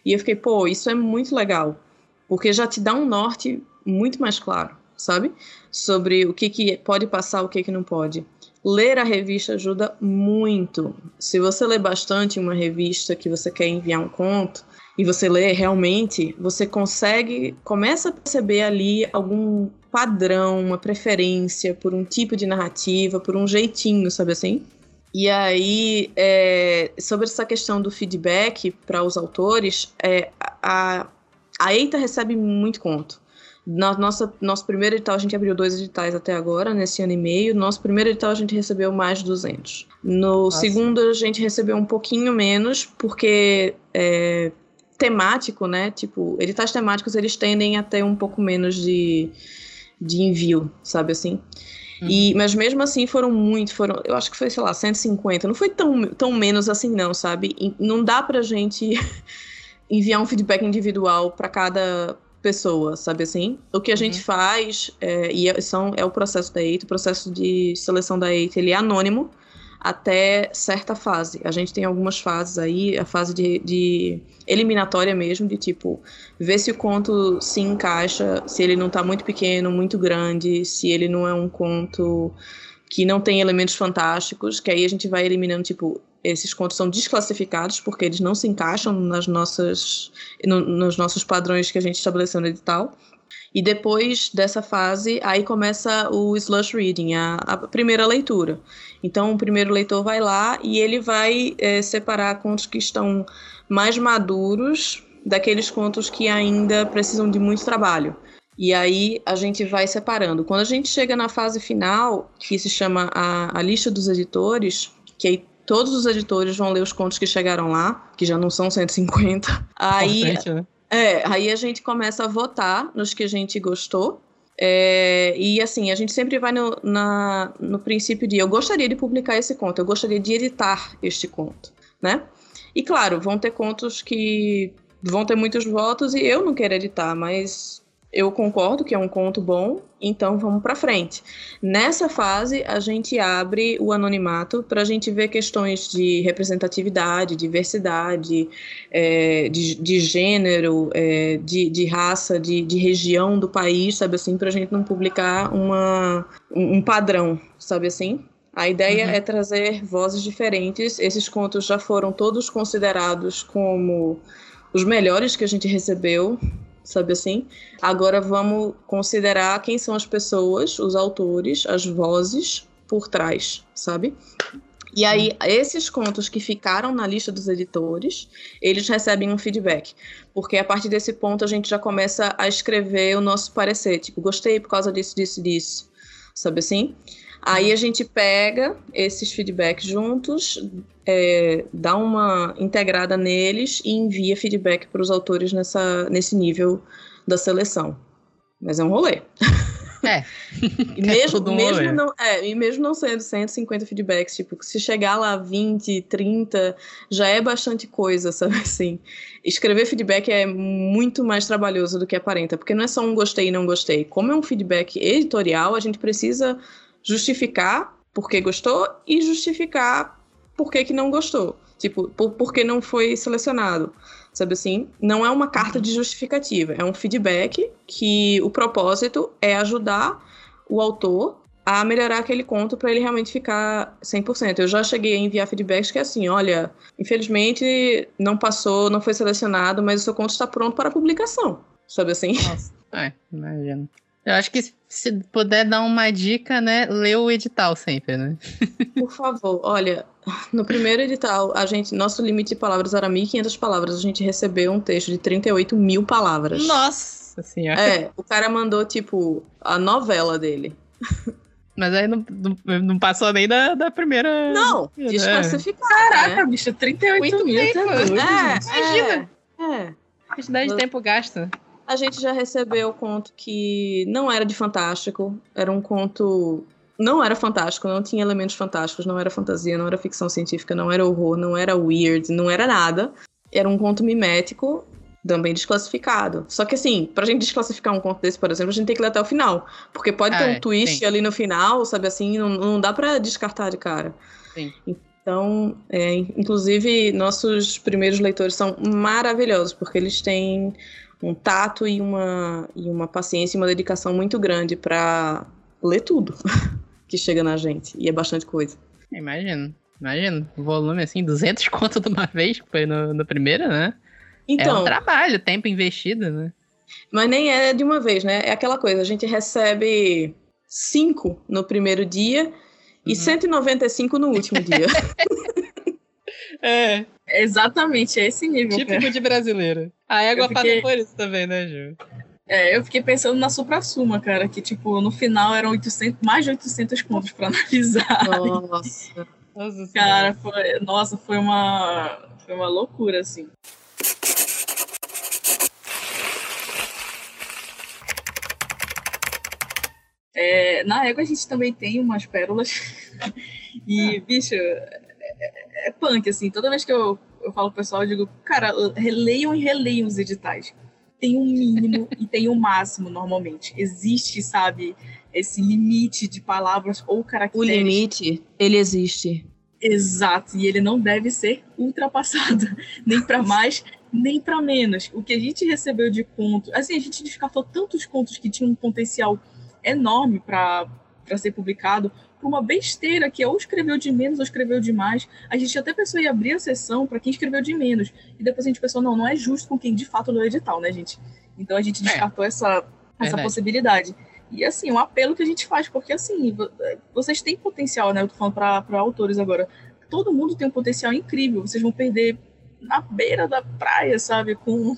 E eu fiquei, pô, isso é muito legal, porque já te dá um norte muito mais claro sabe? Sobre o que, que pode passar, o que, que não pode. Ler a revista ajuda muito. Se você lê bastante uma revista que você quer enviar um conto, e você lê realmente, você consegue, começa a perceber ali algum padrão, uma preferência por um tipo de narrativa, por um jeitinho, sabe assim? E aí, é, sobre essa questão do feedback para os autores, é, a, a EITA recebe muito conto. Na nossa, nosso primeiro edital, a gente abriu dois editais até agora, nesse ano e meio. Nosso primeiro edital, a gente recebeu mais de 200. No Nossa. segundo, a gente recebeu um pouquinho menos, porque é, temático, né? Tipo, editais temáticos, eles tendem a ter um pouco menos de, de envio, sabe assim? Uhum. E, mas mesmo assim foram muito, foram, eu acho que foi, sei lá, 150. Não foi tão, tão menos assim, não, sabe? E não dá pra gente *laughs* enviar um feedback individual para cada pessoa, sabe assim? O que a uhum. gente faz, é, e é, são, é o processo da EIT, o processo de seleção da EIT, ele é anônimo até certa fase. A gente tem algumas fases aí, a fase de, de eliminatória mesmo, de tipo, ver se o conto se encaixa, se ele não tá muito pequeno, muito grande, se ele não é um conto que não tem elementos fantásticos, que aí a gente vai eliminando, tipo, esses contos são desclassificados porque eles não se encaixam nas nossas, no, nos nossos padrões que a gente estabeleceu no edital. E depois dessa fase, aí começa o slush reading, a, a primeira leitura. Então, o primeiro leitor vai lá e ele vai é, separar contos que estão mais maduros daqueles contos que ainda precisam de muito trabalho. E aí a gente vai separando. Quando a gente chega na fase final, que se chama a, a lista dos editores, que aí todos os editores vão ler os contos que chegaram lá, que já não são 150. Aí, né? É, aí a gente começa a votar nos que a gente gostou. É, e assim, a gente sempre vai no, na, no princípio de eu gostaria de publicar esse conto, eu gostaria de editar este conto, né? E claro, vão ter contos que vão ter muitos votos e eu não quero editar, mas eu concordo que é um conto bom, então vamos para frente. Nessa fase, a gente abre o anonimato para a gente ver questões de representatividade, diversidade, é, de, de, gênero, é, de, de, raça, de, de, região do país, sabe assim, para a gente não publicar uma, um padrão, sabe assim? A ideia uhum. é trazer vozes diferentes. Esses contos já foram todos considerados como os melhores que a gente recebeu sabe assim? Agora vamos considerar quem são as pessoas, os autores, as vozes por trás, sabe? E aí, esses contos que ficaram na lista dos editores, eles recebem um feedback. Porque a partir desse ponto a gente já começa a escrever o nosso parecer. Tipo, gostei por causa disso, disso, disso. Sabe assim? Aí a gente pega esses feedbacks juntos, é, dá uma integrada neles e envia feedback para os autores nessa, nesse nível da seleção. Mas é um rolê. É. *laughs* e é mesmo, um mesmo rolê. não, é, e mesmo não sendo 150 feedbacks, tipo, se chegar lá 20, 30, já é bastante coisa, sabe assim? Escrever feedback é muito mais trabalhoso do que aparenta, porque não é só um gostei e não gostei. Como é um feedback editorial, a gente precisa justificar por que gostou e justificar por que, não gostou. Tipo, por, por que não foi selecionado. Sabe assim? Não é uma carta de justificativa, é um feedback que o propósito é ajudar o autor a melhorar aquele conto para ele realmente ficar 100%. Eu já cheguei a enviar feedbacks que é assim, olha, infelizmente não passou, não foi selecionado, mas o seu conto está pronto para publicação. Sabe assim? Nossa, é, imagino. Eu acho que se puder dar uma dica, né, lê o edital sempre, né? Por favor, olha, no primeiro edital, a gente, nosso limite de palavras era 1.500 palavras, a gente recebeu um texto de 38 mil palavras. Nossa senhora! É, o cara mandou, tipo, a novela dele. Mas aí não, não, não, passou nem da, da primeira. Não, desclassificado. Caraca, né? bicho, 38 Muito mil. Tempo. É, Imagina. É, é. Quantidade de tempo gasta. A gente já recebeu o conto que não era de fantástico, era um conto. Não era fantástico, não tinha elementos fantásticos, não era fantasia, não era ficção científica, não era horror, não era weird, não era nada. Era um conto mimético, também desclassificado. Só que assim, pra gente desclassificar um conto desse, por exemplo, a gente tem que ler até o final. Porque pode ah, ter um é, twist sim. ali no final, sabe assim, não, não dá para descartar de cara. Sim. Então, é, inclusive, nossos primeiros leitores são maravilhosos, porque eles têm um tato e uma, e uma paciência e uma dedicação muito grande para ler tudo *laughs* que chega na gente. E é bastante coisa. Imagino. Imagino. Volume assim, 200 *laughs* conto de uma vez, que foi no, no primeiro, né? Então, é um trabalho, tempo investido, né? Mas nem é de uma vez, né? É aquela coisa, a gente recebe cinco no primeiro dia uhum. e 195 no último dia. *laughs* é. Exatamente, é esse nível. Típico cara. de brasileiro. A égua fiquei... passa por isso também, né, Ju? É, eu fiquei pensando na supra-suma, cara, que, tipo, no final eram 800, mais de 800 contos para analisar. *laughs* Nossa. nossa cara, foi, nossa, foi uma, foi uma loucura, assim. É, na égua a gente também tem umas pérolas. *laughs* e, bicho, é, punk, assim. Toda vez que eu, eu falo pro pessoal, eu digo, cara, releiam e releiam os editais. Tem um mínimo *laughs* e tem um máximo, normalmente. Existe, sabe, esse limite de palavras ou caracteres. O limite, ele existe. Exato, e ele não deve ser ultrapassado, *laughs* nem para mais, nem para menos. O que a gente recebeu de contos, assim, a gente descartou tantos contos que tinham um potencial enorme para ser publicado por uma besteira que ou escreveu de menos ou escreveu de mais. A gente até pensou em abrir a sessão para quem escreveu de menos. E depois a gente pensou, não, não é justo com quem de fato leu o edital, né, gente? Então a gente é. descartou é. essa, essa possibilidade. E assim, um apelo que a gente faz, porque assim, vocês têm potencial, né? Eu tô falando para autores agora. Todo mundo tem um potencial incrível. Vocês vão perder na beira da praia, sabe? Com,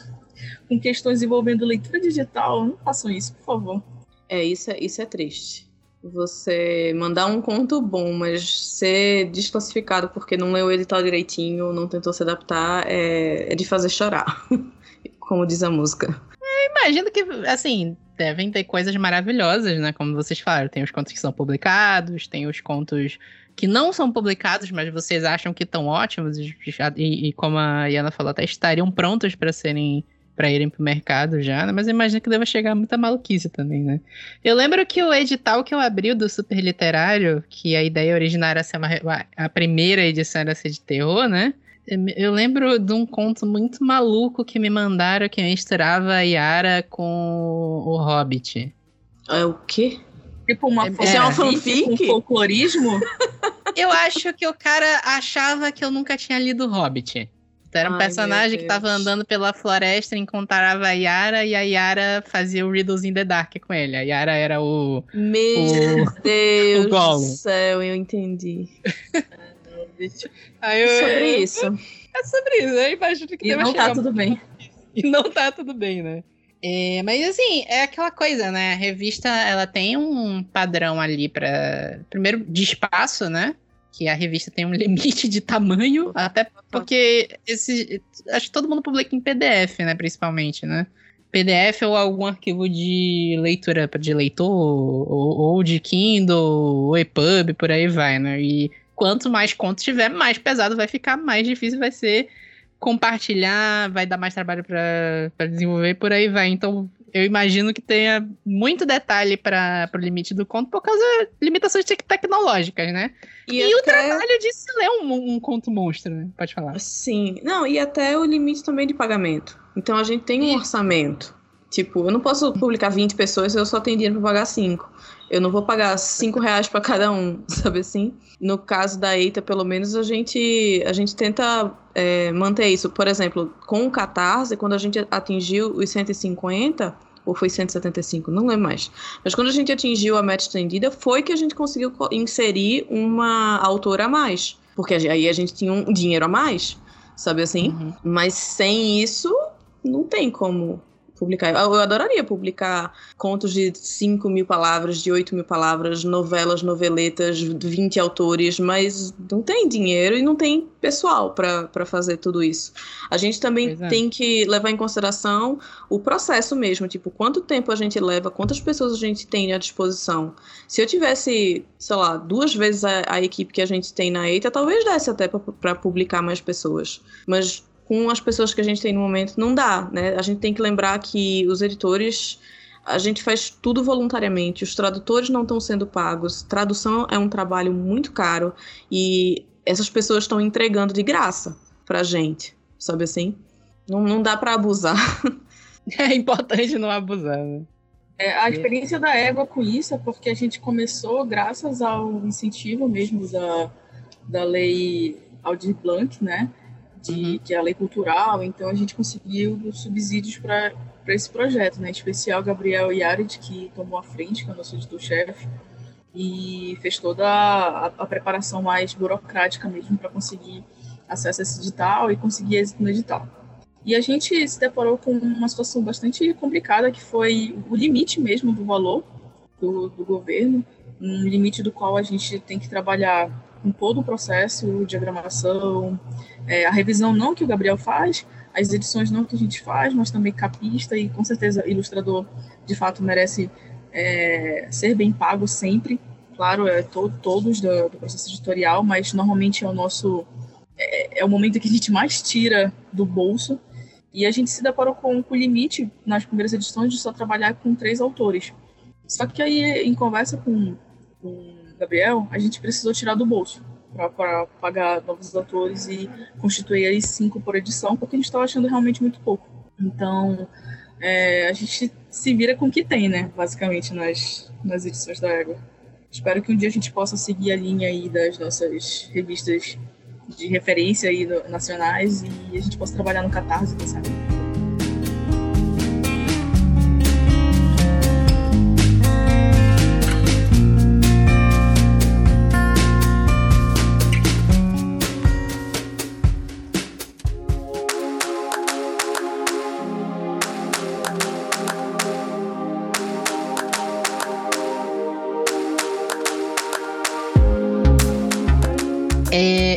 com questões envolvendo leitura digital. Não façam isso, por favor. É, isso é, isso é triste. Você mandar um conto bom, mas ser desclassificado porque não leu o edital direitinho, não tentou se adaptar, é, é de fazer chorar. *laughs* Como diz a música. Eu imagino que, assim, devem ter coisas maravilhosas, né? Como vocês falaram. Tem os contos que são publicados, tem os contos que não são publicados, mas vocês acham que estão ótimos e, e, como a Iana falou, até estariam prontos para serem para irem pro mercado já, né? mas imagino que deva chegar muita maluquice também, né? Eu lembro que o edital que eu abri do Super Literário, que a ideia originária era ser uma, a primeira edição era ser de terror, né? Eu lembro de um conto muito maluco que me mandaram que misturava a Yara com o Hobbit. É o quê? Tipo uma é, é uma fanfic? Um folclorismo? *laughs* eu acho que o cara achava que eu nunca tinha lido Hobbit. Então, era um Ai, personagem que tava andando pela floresta, encontrava a Yara e a Yara fazia o Riddles in the Dark com ele. A Yara era o. Meu o, Deus o do céu, eu entendi. *laughs* Aí eu, sobre isso. É sobre isso, eu imagino que e não tá tudo bem. *laughs* E não tá tudo bem, né? É, mas assim, é aquela coisa, né? A revista ela tem um padrão ali para primeiro de espaço, né? Que a revista tem um *laughs* limite de tamanho, até porque esse, acho que todo mundo publica em PDF, né, principalmente, né? PDF ou algum arquivo de leitura de leitor, ou, ou de Kindle, ou EPUB, por aí vai, né? E quanto mais contos tiver, mais pesado vai ficar, mais difícil vai ser compartilhar, vai dar mais trabalho para desenvolver, por aí vai. Então, eu imagino que tenha muito detalhe para o limite do conto por causa de limitações tecnológicas, né? E, e até... o trabalho de se ler um, um, conto monstro, né? Pode falar. Sim. Não, e até o limite também de pagamento. Então a gente tem um orçamento. Tipo, eu não posso publicar 20 pessoas se eu só tenho dinheiro para pagar 5. Eu não vou pagar 5 reais para cada um, *laughs* sabe assim? No caso da EITA, pelo menos, a gente, a gente tenta é, manter isso. Por exemplo, com o Catarse, quando a gente atingiu os 150, ou foi 175, não lembro mais. Mas quando a gente atingiu a meta estendida, foi que a gente conseguiu inserir uma autora a mais. Porque aí a gente tinha um dinheiro a mais, sabe assim? Uhum. Mas sem isso, não tem como publicar. Eu adoraria publicar contos de 5 mil palavras, de 8 mil palavras, novelas, noveletas, 20 autores, mas não tem dinheiro e não tem pessoal para fazer tudo isso. A gente também é. tem que levar em consideração o processo mesmo, tipo, quanto tempo a gente leva, quantas pessoas a gente tem à disposição. Se eu tivesse, sei lá, duas vezes a, a equipe que a gente tem na EITA, talvez desse até para publicar mais pessoas. Mas com as pessoas que a gente tem no momento não dá, né? A gente tem que lembrar que os editores a gente faz tudo voluntariamente, os tradutores não estão sendo pagos, tradução é um trabalho muito caro e essas pessoas estão entregando de graça pra gente, sabe assim? Não, não dá para abusar. *laughs* É importante não abusar, né? É, a experiência da Égua com isso é porque a gente começou graças ao incentivo mesmo da, da lei Aldir Blanc, né? De, uhum. que é a lei cultural, então a gente conseguiu subsídios para esse projeto, né? Em especial Gabriel Yared, que tomou a frente, que é o nosso editor-chefe, e fez toda a, a, preparação mais burocrática mesmo para conseguir acesso a esse edital e conseguir êxito no edital. E a gente se deparou com uma situação bastante complicada, que foi o limite mesmo do valor do, do governo, um limite do qual a gente tem que trabalhar com todo o processo, diagramação, é, a revisão não que o Gabriel faz, as edições não que a gente faz, mas também capista e com certeza ilustrador de fato merece é, ser bem pago sempre. Claro, é to todos do, do, processo editorial, mas normalmente é o nosso é, é, o momento que a gente mais tira do bolso. E a gente se deparou com, com o limite nas primeiras edições de só trabalhar com três autores. Só que aí, em conversa com, com Gabriel, a gente precisou tirar do bolso para pagar novos atores e constituir aí cinco por edição, porque a gente estava achando realmente muito pouco. Então, é, a gente se vira com o que tem, né? Basicamente, nas, nas edições da Égua. Espero que um dia a gente possa seguir a linha aí das nossas revistas de referência aí nacionais e a gente possa trabalhar no Catarse, quem sabe?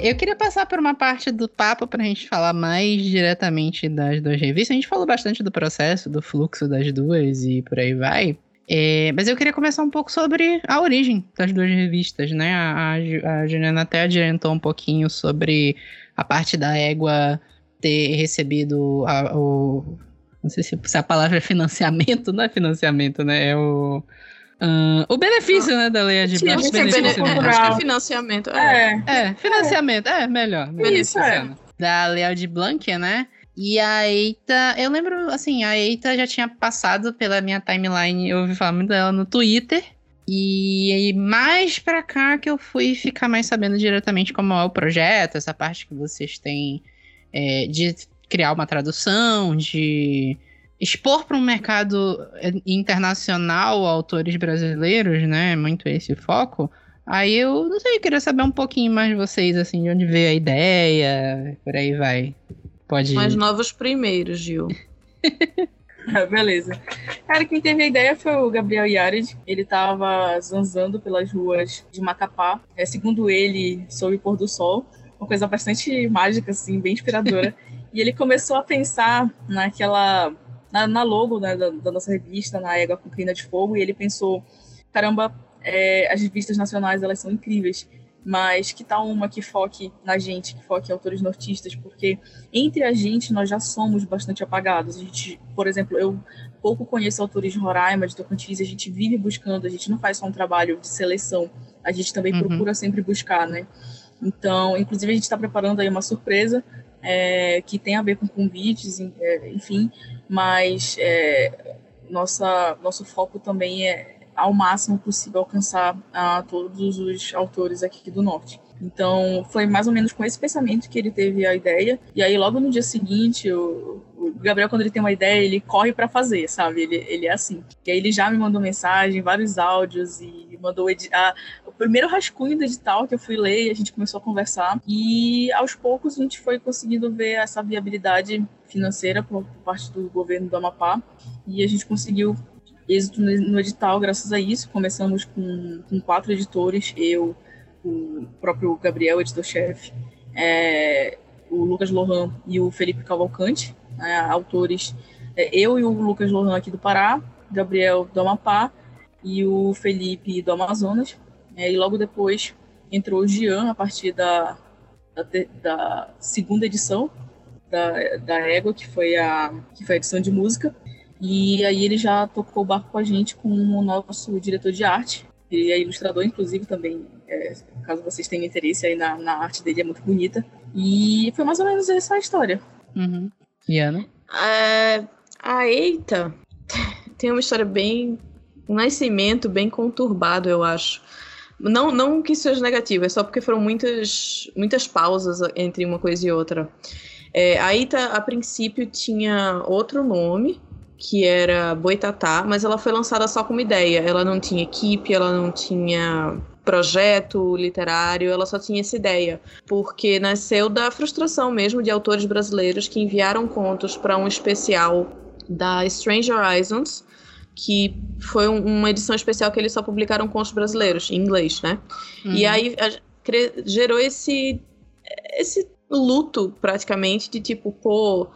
Eu queria passar por uma parte do papo para a gente falar mais diretamente das duas revistas. A gente falou bastante do processo, do fluxo das duas e por aí vai. É, mas eu queria começar um pouco sobre a origem das duas revistas, né? A, a Juliana até adiantou um pouquinho sobre a parte da égua ter recebido a, o. Não sei se, se a palavra é financiamento, não é financiamento, né? É o Uh, o benefício, ah, né, da lei de Acho, benefício, acho que é financiamento. É, é, é financiamento, é, melhor. Isso, é. Da Lei de Blanc, né? E a Eita, eu lembro, assim, a Eita já tinha passado pela minha timeline, eu ouvi falar muito dela no Twitter. E mais pra cá que eu fui ficar mais sabendo diretamente como é o projeto, essa parte que vocês têm é, de criar uma tradução, de expor para um mercado internacional autores brasileiros, né? Muito esse foco. Aí eu não sei, eu queria saber um pouquinho mais de vocês, assim, de onde veio a ideia, por aí vai. Pode. Mais novos primeiros, Gil. *laughs* ah, beleza. Cara, quem teve a ideia foi o Gabriel Yared. Ele estava zanzando pelas ruas de Macapá. É, segundo ele, sob o pôr do sol. Uma coisa bastante mágica, assim, bem inspiradora. *laughs* e ele começou a pensar naquela na, na logo né, da, da, nossa revista, na Égua com Crina de Fogo, e ele pensou, caramba, é, as revistas nacionais elas são incríveis, mas que tal uma que foque na gente, que foque em autores nortistas, porque entre a gente nós já somos bastante apagados. A gente, por exemplo, eu pouco conheço autores de Roraima, de Tocantins, a gente vive buscando, a gente não faz só um trabalho de seleção, a gente também uhum. procura sempre buscar, né? Então, inclusive a gente está preparando aí uma surpresa é, que tem a ver com convites, é, enfim, mas é, nossa, nosso foco também é, ao máximo possível, alcançar a todos os autores aqui do Norte. Então, foi mais ou menos com esse pensamento que ele teve a ideia. E aí, logo no dia seguinte, o, o Gabriel, quando ele tem uma ideia, ele corre para fazer, sabe? Ele, ele é assim. E aí ele já me mandou mensagem, vários áudios e mandou. O primeiro rascunho do edital que eu fui ler a gente começou a conversar. E aos poucos a gente foi conseguindo ver essa viabilidade financeira por, por parte do governo do Amapá. E a gente conseguiu êxito no edital graças a isso. Começamos com, com quatro editores, eu, o próprio Gabriel, editor-chefe, é, o Lucas Lohan e o Felipe Cavalcante, né, autores, é, eu e o Lucas Lohan aqui do Pará, Gabriel do Amapá e o Felipe do Amazonas. É, e logo depois entrou o Jean a partir da, da, da segunda edição da, da Égua, que foi, a, que foi a edição de música. E aí ele já tocou o barco com a gente com o nosso diretor de arte. Ele é ilustrador, inclusive, também, é, caso vocês tenham interesse aí na, na arte dele, é muito bonita. E foi mais ou menos essa a história. Uhum. E Ana? É, a Eita *laughs* tem uma história bem. um nascimento bem conturbado, eu acho. Não, não que isso seja negativo, é só porque foram muitas, muitas pausas entre uma coisa e outra. É, a Ita, a princípio, tinha outro nome, que era Boitatá, mas ela foi lançada só como ideia. Ela não tinha equipe, ela não tinha projeto literário, ela só tinha essa ideia, porque nasceu da frustração mesmo de autores brasileiros que enviaram contos para um especial da Strange Horizons, que foi um, uma edição especial que eles só publicaram contos brasileiros, em inglês, né? Uhum. E aí a, gerou esse, esse luto, praticamente, de tipo, pô,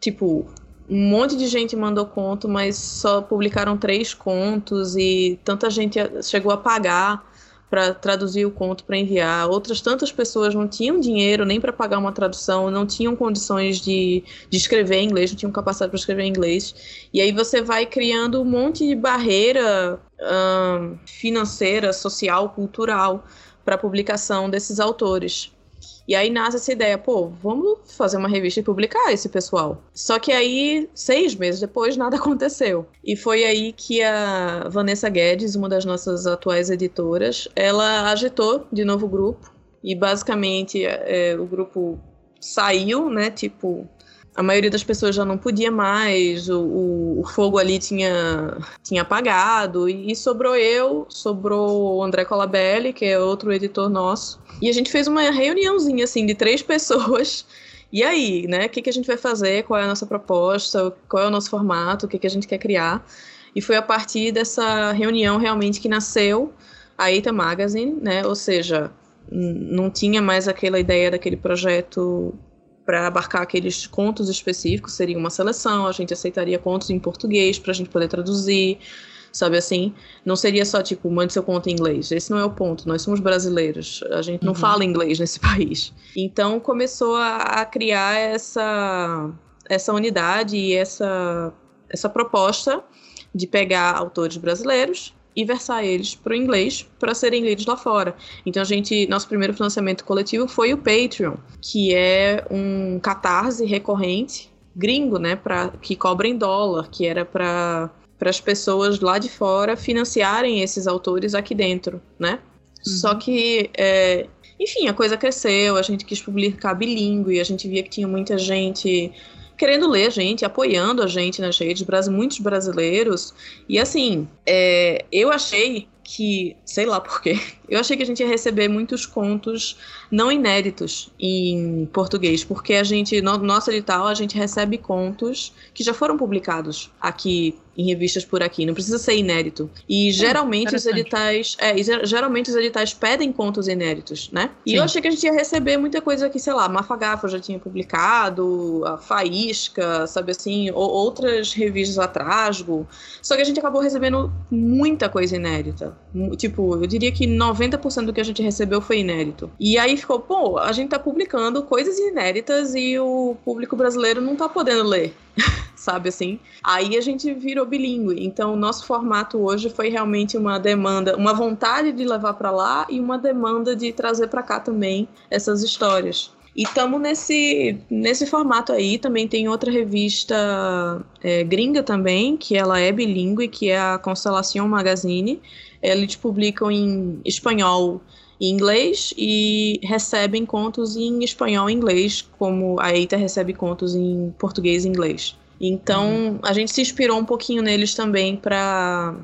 tipo, um monte de gente mandou conto, mas só publicaram três contos e tanta gente chegou a pagar para traduzir o conto para enviar. Outras tantas pessoas não tinham dinheiro nem para pagar uma tradução, não tinham condições de, de escrever em inglês, não tinham capacidade para escrever em inglês. E aí você vai criando um monte de barreira financeira, social, cultural para a publicação desses autores. E aí nasce essa ideia, pô, vamos fazer uma revista e publicar esse pessoal. Só que aí, seis meses depois, nada *laughs* aconteceu. E foi aí que a Vanessa Guedes, uma das nossas atuais editoras, ela agitou de novo o grupo. E basicamente é, o grupo saiu, né? Tipo, a maioria das pessoas já não podia mais, o, o, fogo ali tinha, tinha apagado, e, sobrou eu, sobrou o André Colabelli, que é outro editor nosso, e a gente fez uma reuniãozinha, assim, de três *laughs* pessoas, e aí, né, o que, que a gente vai fazer, qual é a nossa proposta, qual é o nosso formato, o que, que a gente quer criar, e foi a partir dessa reunião realmente que nasceu a Eita Magazine, né, ou seja, não tinha mais aquela ideia daquele projeto para abarcar aqueles contos específicos, seria uma seleção, a gente aceitaria contos em português para a gente poder traduzir, sabe assim? Não seria só tipo, mande seu conto em inglês. Esse não é o ponto. Nós somos brasileiros. A gente não uhum. fala inglês nesse *laughs* país. Então começou a, a, criar essa, essa unidade e essa, essa proposta de pegar autores brasileiros e versar eles para o inglês para serem lidos lá fora. Então a gente, nosso primeiro financiamento coletivo foi o Patreon, que é um catarse recorrente gringo, né, para que cobra em dólar, que era para para as pessoas lá de fora financiarem esses autores aqui dentro, né? Uhum. Só que é, enfim, a coisa cresceu, a gente quis publicar bilíngue, a gente via que tinha muita gente querendo ler a gente, apoiando a gente nas redes, muitos brasileiros. E assim, é, eu achei que, sei lá porquê, *laughs* eu achei que a gente ia receber muitos contos não inéditos em português, porque a gente, no nosso edital, a gente recebe contos que já foram publicados aqui em revistas por aqui, não precisa ser inédito. E hum, geralmente os editais, é, geralmente os editais pedem contos inéditos, né? E Sim. eu achei que a gente ia receber muita coisa que, sei lá, Mafagafa já tinha publicado, a Faísca, sabe assim, ou outras revistas atrás, só que a gente acabou recebendo muita coisa inédita. Tipo, eu diria que 90% do que a gente recebeu foi inédito. E aí ficou, pô, a gente tá publicando coisas inéditas e o público brasileiro não tá podendo ler. *laughs* sabe assim? Aí a gente virou bilíngue. Então, o nosso formato hoje foi realmente uma demanda, uma vontade de levar para lá e uma demanda de trazer para cá também essas histórias. E estamos nesse, nesse formato aí. Também tem outra revista é, gringa também, que ela é bilíngue, que é a Constelação Magazine. Eles publicam em espanhol em inglês e recebem contos em espanhol e inglês, como a Eita recebe contos em português e inglês. Então, uhum. a gente se inspirou um pouquinho neles também para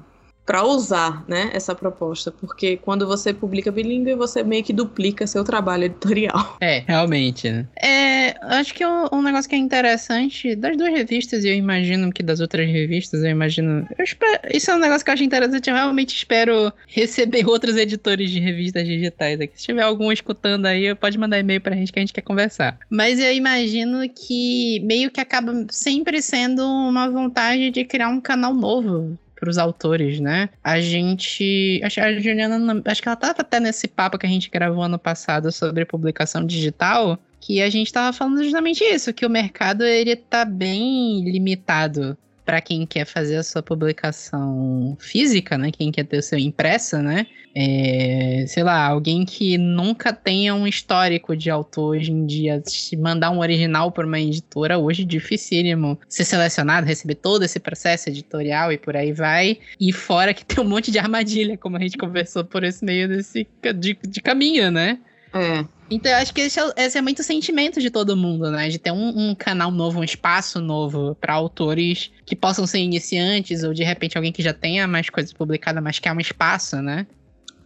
para usar, né, essa proposta, porque quando você publica bilíngue, você meio que duplica seu trabalho editorial. *laughs* É, realmente, né? É, acho que um, um, negócio que é interessante das duas revistas, e eu imagino que das outras revistas, eu imagino. Eu espero, isso é um negócio que eu acho interessante, eu realmente espero receber *laughs* outros editores de revistas digitais aqui. Se tiver algum escutando aí, pode mandar e-mail pra gente que a gente quer conversar. Mas eu imagino que meio que acaba sempre sendo uma vontade de criar um canal novo os autores, né? A gente. A Juliana. Acho que ela tá até nesse papo que a gente gravou ano passado sobre publicação digital. Que a gente tava falando justamente isso, que o mercado ele tá bem limitado para quem quer fazer a sua publicação física, né? Quem quer ter o seu impressa, né? É, sei lá, alguém que nunca tenha um histórico de autor hoje em dia, mandar um original para uma editora, hoje é dificílimo ser selecionado, receber todo esse processo editorial e por aí vai. E fora que tem um monte de armadilha, como a gente conversou por esse meio desse de, de caminho, né? É. Então eu acho que esse é, esse é muito sentimento de todo mundo, né? De ter um, um canal novo, um espaço novo para autores que possam ser iniciantes ou de repente alguém que já tenha mais coisas publicadas, mas quer um espaço, né?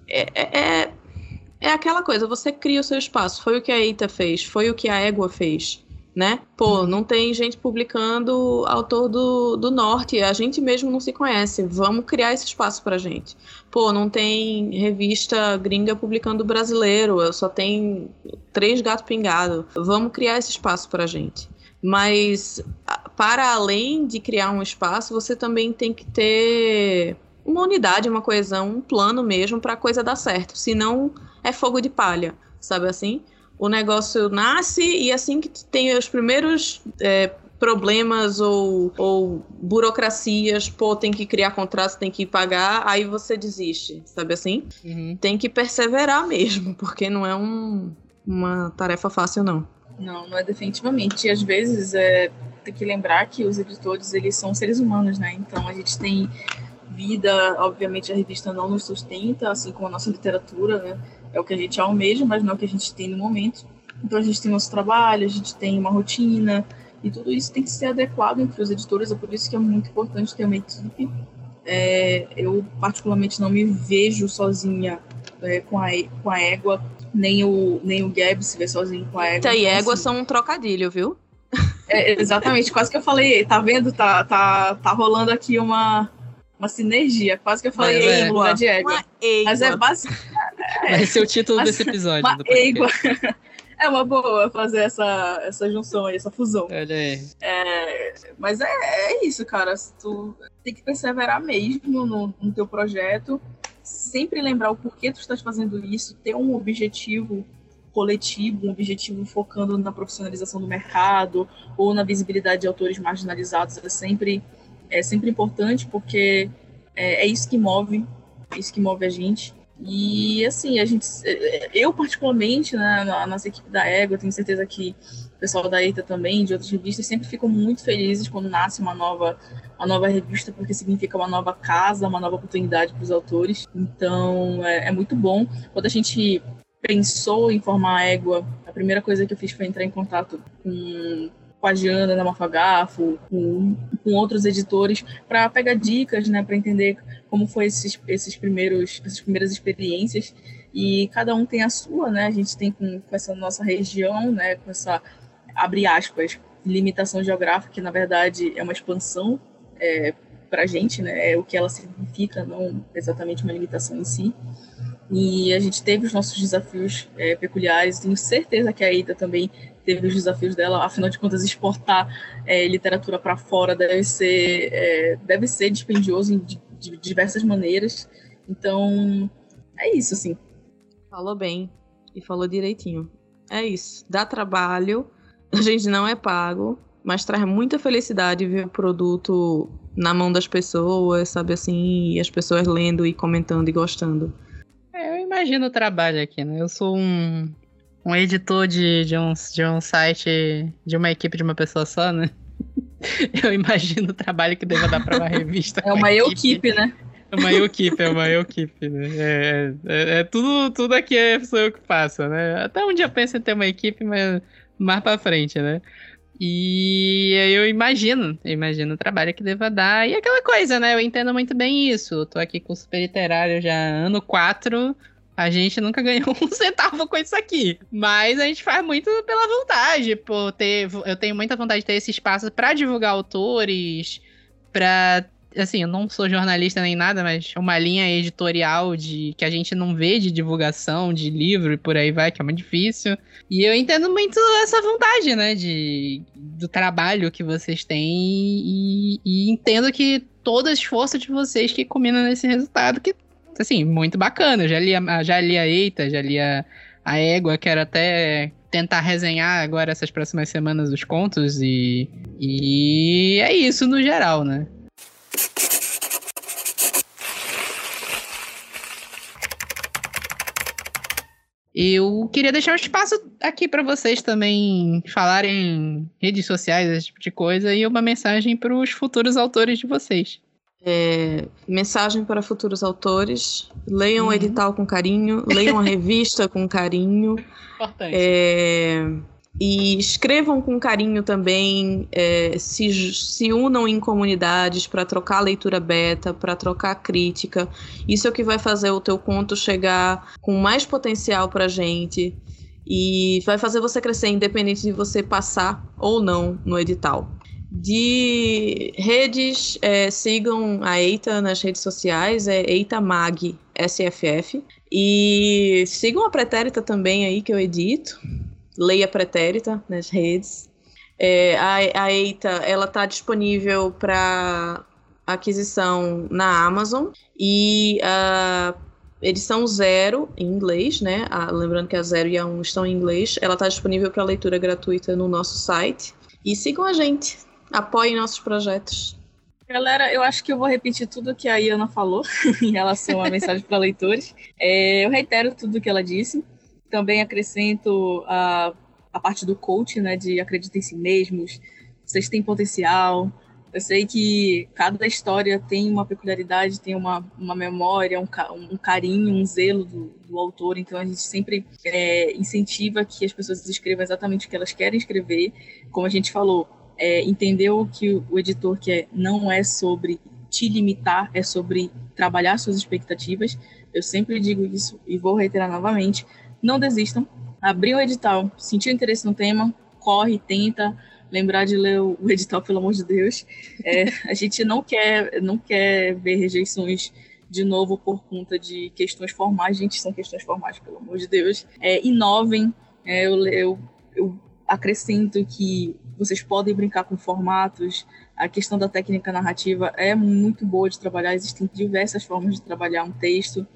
É, é, é, é aquela coisa, você cria o seu espaço. Foi o que a Eita fez, foi o que a Égua fez né? Pô, não tem gente publicando autor do, do norte, a gente mesmo não se conhece. Vamos criar esse espaço pra gente. Pô, não tem revista gringa publicando brasileiro, só tem três gato pingado. Vamos criar esse espaço pra gente. Mas para além de criar um espaço, você também tem que ter uma unidade, uma coesão, um plano mesmo para a coisa dar certo. Senão é fogo de palha, sabe assim? O negócio nasce e assim que tem os primeiros é, problemas ou, ou burocracias, pô, tem que criar contrato, tem que pagar, aí você desiste, sabe assim? Uhum. Tem que perseverar mesmo, porque não é um, uma tarefa fácil, não. Não, não é definitivamente. E às vezes é, tem que lembrar que os editores, eles são seres humanos, né? Então a gente tem vida, obviamente a revista não nos sustenta, assim como a nossa literatura, né? É o que a gente almeja, mas não é o que a gente tem no momento. Então a gente tem nosso trabalho, a gente tem uma rotina, e tudo isso tem que ser adequado entre os editores, é por isso que é muito importante ter uma equipe. É, eu, particularmente, não me vejo sozinha é, com, a, com a égua, nem o, nem o Gab se vê sozinho com a égua. Eita, e égua assim, são um trocadilho, viu? É, exatamente, quase que eu falei, tá vendo? Tá, tá, tá rolando aqui uma, uma sinergia. Quase que eu falei é, lugar de égua. Mas é basicamente. Vai ser o título desse *laughs* episódio. Uma égua. *laughs* É uma boa fazer essa, essa junção aí, essa fusão. Olha aí. É, mas é, é isso, cara. Tu tem que perseverar mesmo no, no teu projeto. Sempre lembrar o porquê tu estás fazendo isso, ter um objetivo coletivo, um objetivo focando na profissionalização do mercado ou na visibilidade de autores marginalizados é sempre é sempre importante porque é, é isso que move, é isso que move a gente. E assim, a gente, eu particularmente, né, na nossa equipe da Ego, tenho certeza que o pessoal da EITA também, de outras revistas, sempre ficam muito felizes quando nasce uma nova, uma nova revista, porque significa uma nova casa, uma nova oportunidade para os autores. Então, é, é, muito bom. Quando a gente pensou em formar a Égua, a primeira coisa que eu fiz foi entrar em contato com com a Jana da Mafagafo, com, com outros editores, para pegar dicas, né, para entender como foi esses, esses primeiros, essas primeiras experiências. E cada um tem a sua, né? A gente tem com, com essa nossa região, né, com essa, abre aspas, limitação geográfica, que na verdade é uma expansão é, para a gente, né? É o que ela significa, não exatamente uma limitação em si. E a gente teve os nossos desafios é, peculiares. Tenho certeza que a Ida também teve os desafios dela. Afinal de contas, exportar é, literatura para fora deve ser, é, deve ser dispendioso de, de, diversas maneiras. Então, é isso, assim. Falou bem e falou direitinho. É isso. Dá trabalho, *laughs* a gente não é pago, mas traz muita felicidade ver o produto na mão das pessoas, sabe assim, e as pessoas lendo e comentando e gostando. É, eu imagino o trabalho aqui, né? Eu sou um um editor de, de, um, de um site de uma equipe de uma pessoa só, né? *laughs* Eu imagino o trabalho que deva dar para uma revista. *laughs* É uma equipe, né? É uma equipe, é uma equipe, né? É, é, é, tudo, tudo aqui é sou eu que faço, né? Até um dia eu penso em ter uma equipe, mas mais pra frente, né? E eu imagino, eu imagino o trabalho que deva dar. E aquela coisa, né? Eu entendo muito bem isso. Eu tô aqui com o super literário já ano 4. A gente nunca ganhou um *laughs* centavo com isso aqui. Mas a gente faz muito pela vontade, por ter. Eu tenho muita vontade de ter esse espaço para divulgar autores, para assim, eu não sou jornalista nem nada, mas uma linha editorial de que a gente não vê de divulgação de livro e por aí vai, que é muito difícil. E eu entendo muito essa vontade, né, de do trabalho que vocês têm e, e entendo que todo esforço de vocês que combina nesse resultado que assim, muito bacana. já li a, já li a Eita, já li a, a Égua, quero até tentar resenhar agora essas próximas semanas os contos e, e é isso no geral, né? Eu queria deixar um espaço aqui para vocês também falarem em redes sociais, esse tipo de coisa, e uma mensagem para os futuros autores de vocês. É, mensagem para futuros autores: leiam uhum. o edital com carinho, leiam a *laughs* revista com carinho. Importante. É, e escrevam com carinho também, é, se, se unam em comunidades para trocar leitura beta, para trocar crítica. Isso é o que vai fazer o teu conto chegar com mais potencial para gente e vai fazer você crescer, independente de você passar ou não no edital. De redes, é, sigam a Eita nas redes sociais, é Eita Mag SFF. E sigam a Pretérita também aí que eu edito leia pretérita nas redes. É, a, a EITA ela está disponível para aquisição na Amazon e a edição zero em inglês, né? A, lembrando que a zero e a um estão em inglês. Ela está disponível para leitura gratuita no nosso site. E sigam a gente, apoiem nossos projetos. Galera, eu acho que eu vou repetir tudo que a Iana falou *laughs* em relação à mensagem para leitores. É, eu reitero tudo que ela disse. Também acrescento a, a parte do coach, né, de acreditar em si mesmos, vocês têm potencial. Eu sei que cada história tem uma peculiaridade, tem uma, uma memória, um, um carinho, um zelo do, do autor, então a gente sempre é, incentiva que as pessoas escrevam exatamente o que elas querem escrever. Como a gente falou, é, entendeu que o editor quer não é sobre te limitar, é sobre trabalhar suas expectativas. Eu sempre digo isso e vou reiterar novamente não desistam. Abriu o edital, sentiu interesse no tema, corre, tenta lembrar de ler o edital, pelo amor de Deus. É, a gente não quer, não quer ver rejeições de novo por conta de questões formais. Gente, são questões formais, pelo amor de Deus. É, inovem. É, eu, eu, eu acrescento que vocês podem brincar com formatos. A questão da técnica narrativa é muito boa de trabalhar. Existem diversas formas de trabalhar um texto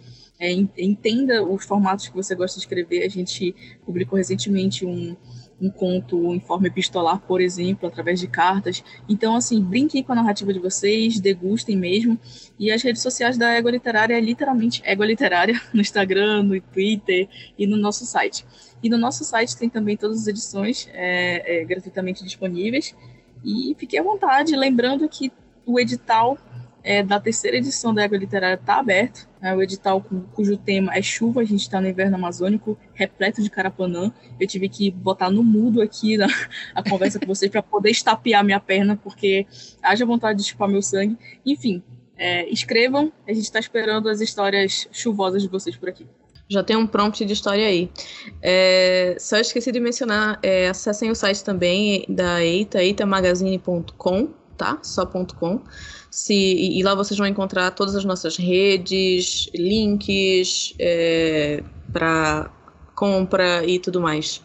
é, entenda os formatos que você gosta de escrever. A gente publicou recentemente um, um conto em forma epistolar, por exemplo, através de cartas. Então, assim, brinquem com a narrativa de vocês, degustem mesmo. E as redes sociais da Égua Literária é literalmente Égua Literária, *laughs* no Instagram, no Twitter e no nosso site. E no nosso site tem também todas as edições é, é, gratuitamente disponíveis. E fiquem à vontade, lembrando que o edital é, da terceira edição da Égua Literária está aberto. Né, o edital cu, cujo tema é chuva, a gente está no inverno amazônico, repleto de carapanã. Eu tive que botar no mudo aqui na, *laughs* a conversa com vocês para poder estapear minha perna, porque haja vontade de chupar meu sangue. Enfim, é, escrevam, a gente está esperando as histórias chuvosas de vocês por aqui. Já tem um prompt de história aí. É, só esqueci de mencionar, é, acessem o site também da Eita, eitamagazine.com, tá? Só .com. Se, e lá vocês vão encontrar todas as nossas redes, links é, para compra e tudo mais.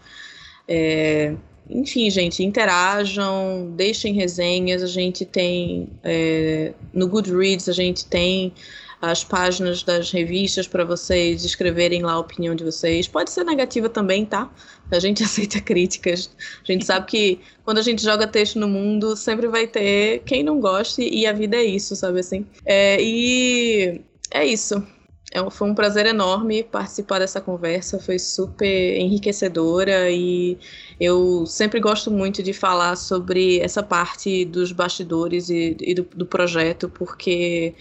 É, enfim, gente, interajam, deixem resenhas. A gente tem é, no Goodreads, a gente tem as páginas das revistas para vocês escreverem lá a opinião de vocês. Pode ser negativa também, tá? A gente *laughs* aceita críticas. A gente sabe que quando a gente joga texto no mundo, sempre vai ter quem não goste e a vida é isso, sabe assim? É, e é isso. É, foi um prazer enorme participar dessa conversa, foi super enriquecedora e eu sempre gosto muito de falar sobre essa parte dos bastidores e, e do, do, projeto, porque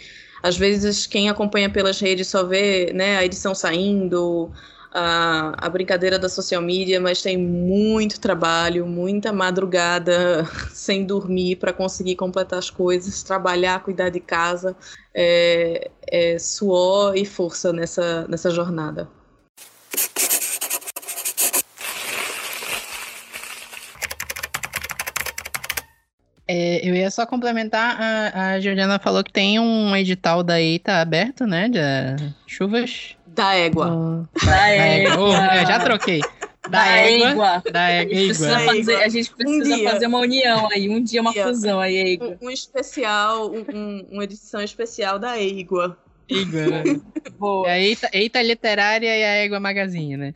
às vezes quem acompanha pelas redes só vê né, a edição saindo, a, a brincadeira da social media, mas tem muito trabalho, muita madrugada *laughs* sem dormir para conseguir completar as coisas, trabalhar, cuidar de casa, é, é suor e força nessa, nessa jornada. Eu ia só complementar, a, a Juliana falou que tem um edital da EITA aberto, né, de chuvas da égua. Da égua. Oh, já troquei. Da, da égua, égua. Da égua. A gente precisa, fazer, a gente precisa um fazer uma união aí, um dia uma fusão aí, égua. Um, um especial, um, uma edição especial da égua. Égua, né? *laughs* Boa. É a Eita, Eita Literária e a Égua Magazine, né?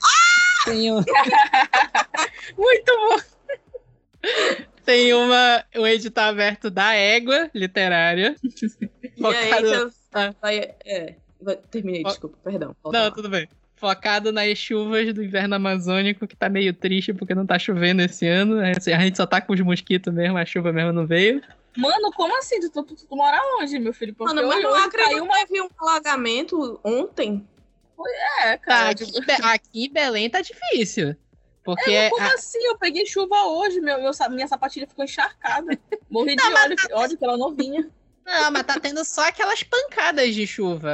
Um... *laughs* Muito bom! Tem uma, um edital aberto da Égua Literária. *laughs* E focado... aí, vai, é, Terminei, desculpa, perdão. Não, lá. tudo bem. Focado nas chuvas do inverno amazônico, que tá meio triste porque não tá chovendo esse ano. Né? Assim, a gente só tá com os mosquitos mesmo, a chuva mesmo não veio. Mano, como assim? Tu, tu, tu, tu mora onde, meu filho? Porque Mano, mas não acredito uma... que um alagamento ontem. É, cara. Tá, aqui, aqui em Belém tá difícil. Porque é, como a... assim? Eu peguei chuva hoje, meu, meu, minha sapatilha ficou encharcada. Morri de óleo, óleo pela novinha. Não, mas tá tendo só aquelas pancadas de chuva.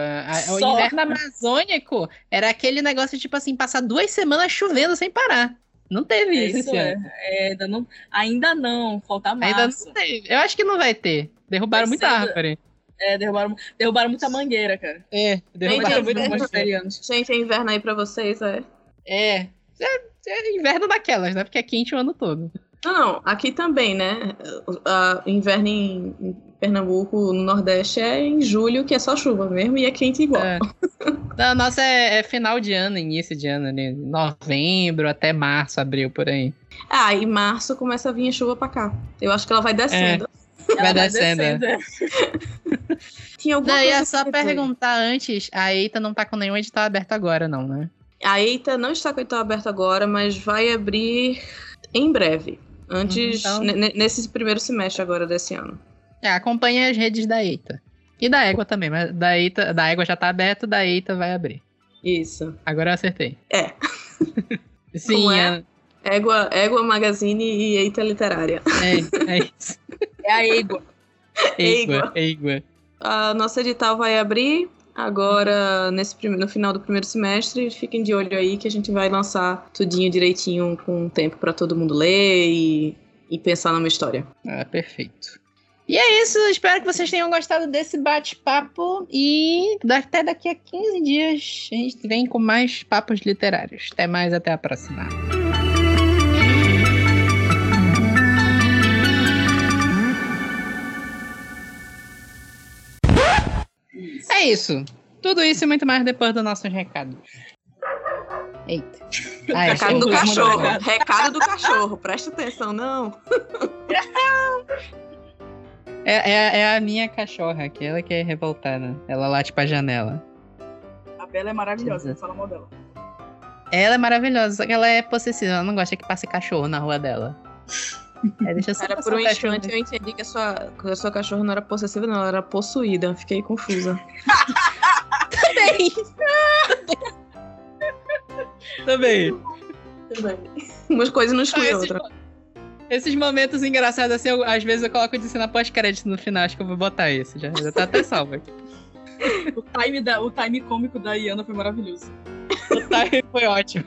O inverno amazônico era aquele negócio, tipo assim, passar duas semanas chovendo sem parar. Não teve é, isso, isso é. é. ainda, não, ainda não, falta mais. Ainda não teve. Eu acho que não vai ter. Derrubaram muita árvore. É, derrubaram, derrubaram muita mangueira, cara. É, derrubaram muita mangueira. Gente, é inverno aí pra vocês, é? É. É, é inverno daquelas, né? Porque é quente o ano todo. Não, não, aqui também, né? Uh, inverno em, Pernambuco, no Nordeste, é em julho, que é só chuva mesmo, e é quente igual. É. *laughs* Não, nossa, é, é, final de ano, início de ano, né? Novembro até março, abril, por aí. Ah, e março começa a vir a chuva pra cá. Eu acho que ela vai descendo. É. Vai descendo. Vai *laughs* descendo. Tinha alguma não, coisa ia só perguntar antes, a Eita não tá com nenhum edital aberto agora, não, né? A Eita não está com o edital aberto agora, mas vai abrir em breve. Antes, então... nesse primeiro semestre agora desse ano. É, acompanhe as redes da EITA. E da Égua também, mas da, EITA, da Égua já tá aberto, da EITA vai abrir. Isso. Agora eu acertei. É. *laughs* Sim, é? é... Égua, Égua Magazine e Eita Literária. É, é isso. é a Égua. Égua, Égua. A nossa edital vai abrir agora nesse no final do primeiro semestre. Fiquem de olho aí que a gente vai lançar tudinho direitinho com tempo para todo mundo ler e, e pensar numa história. Ah, perfeito. E é isso, espero que vocês tenham gostado desse bate-papo e até daqui a 15 dias a gente vem com mais papos literários. Até mais, até a próxima. É isso. Tudo isso e muito mais depois dos nossos recados. Eita. *laughs* Ai, recado do cachorro. Recado do cachorro. Presta atenção, não. *laughs* É, é, é, a minha cachorra, aquela que é revoltada. Ela late pra janela. A Bela é maravilhosa, fala mal dela. Ela é maravilhosa, só que ela é possessiva. Ela não gosta que passe cachorro na rua dela. É, deixa eu Cara, por um instante eu entendi que a, sua, que a sua cachorra não era possessiva, não, ela era possuída. Fiquei confusa. Também. Também. Também. Umas coisas não excluem ah, outra. Esses momentos engraçados, assim, eu, às vezes eu coloco de cena pós-crédito no final, acho que eu vou botar esse, já, já tá até salvo aqui. o, time da, o time cômico da Iana foi maravilhoso. O time foi ótimo.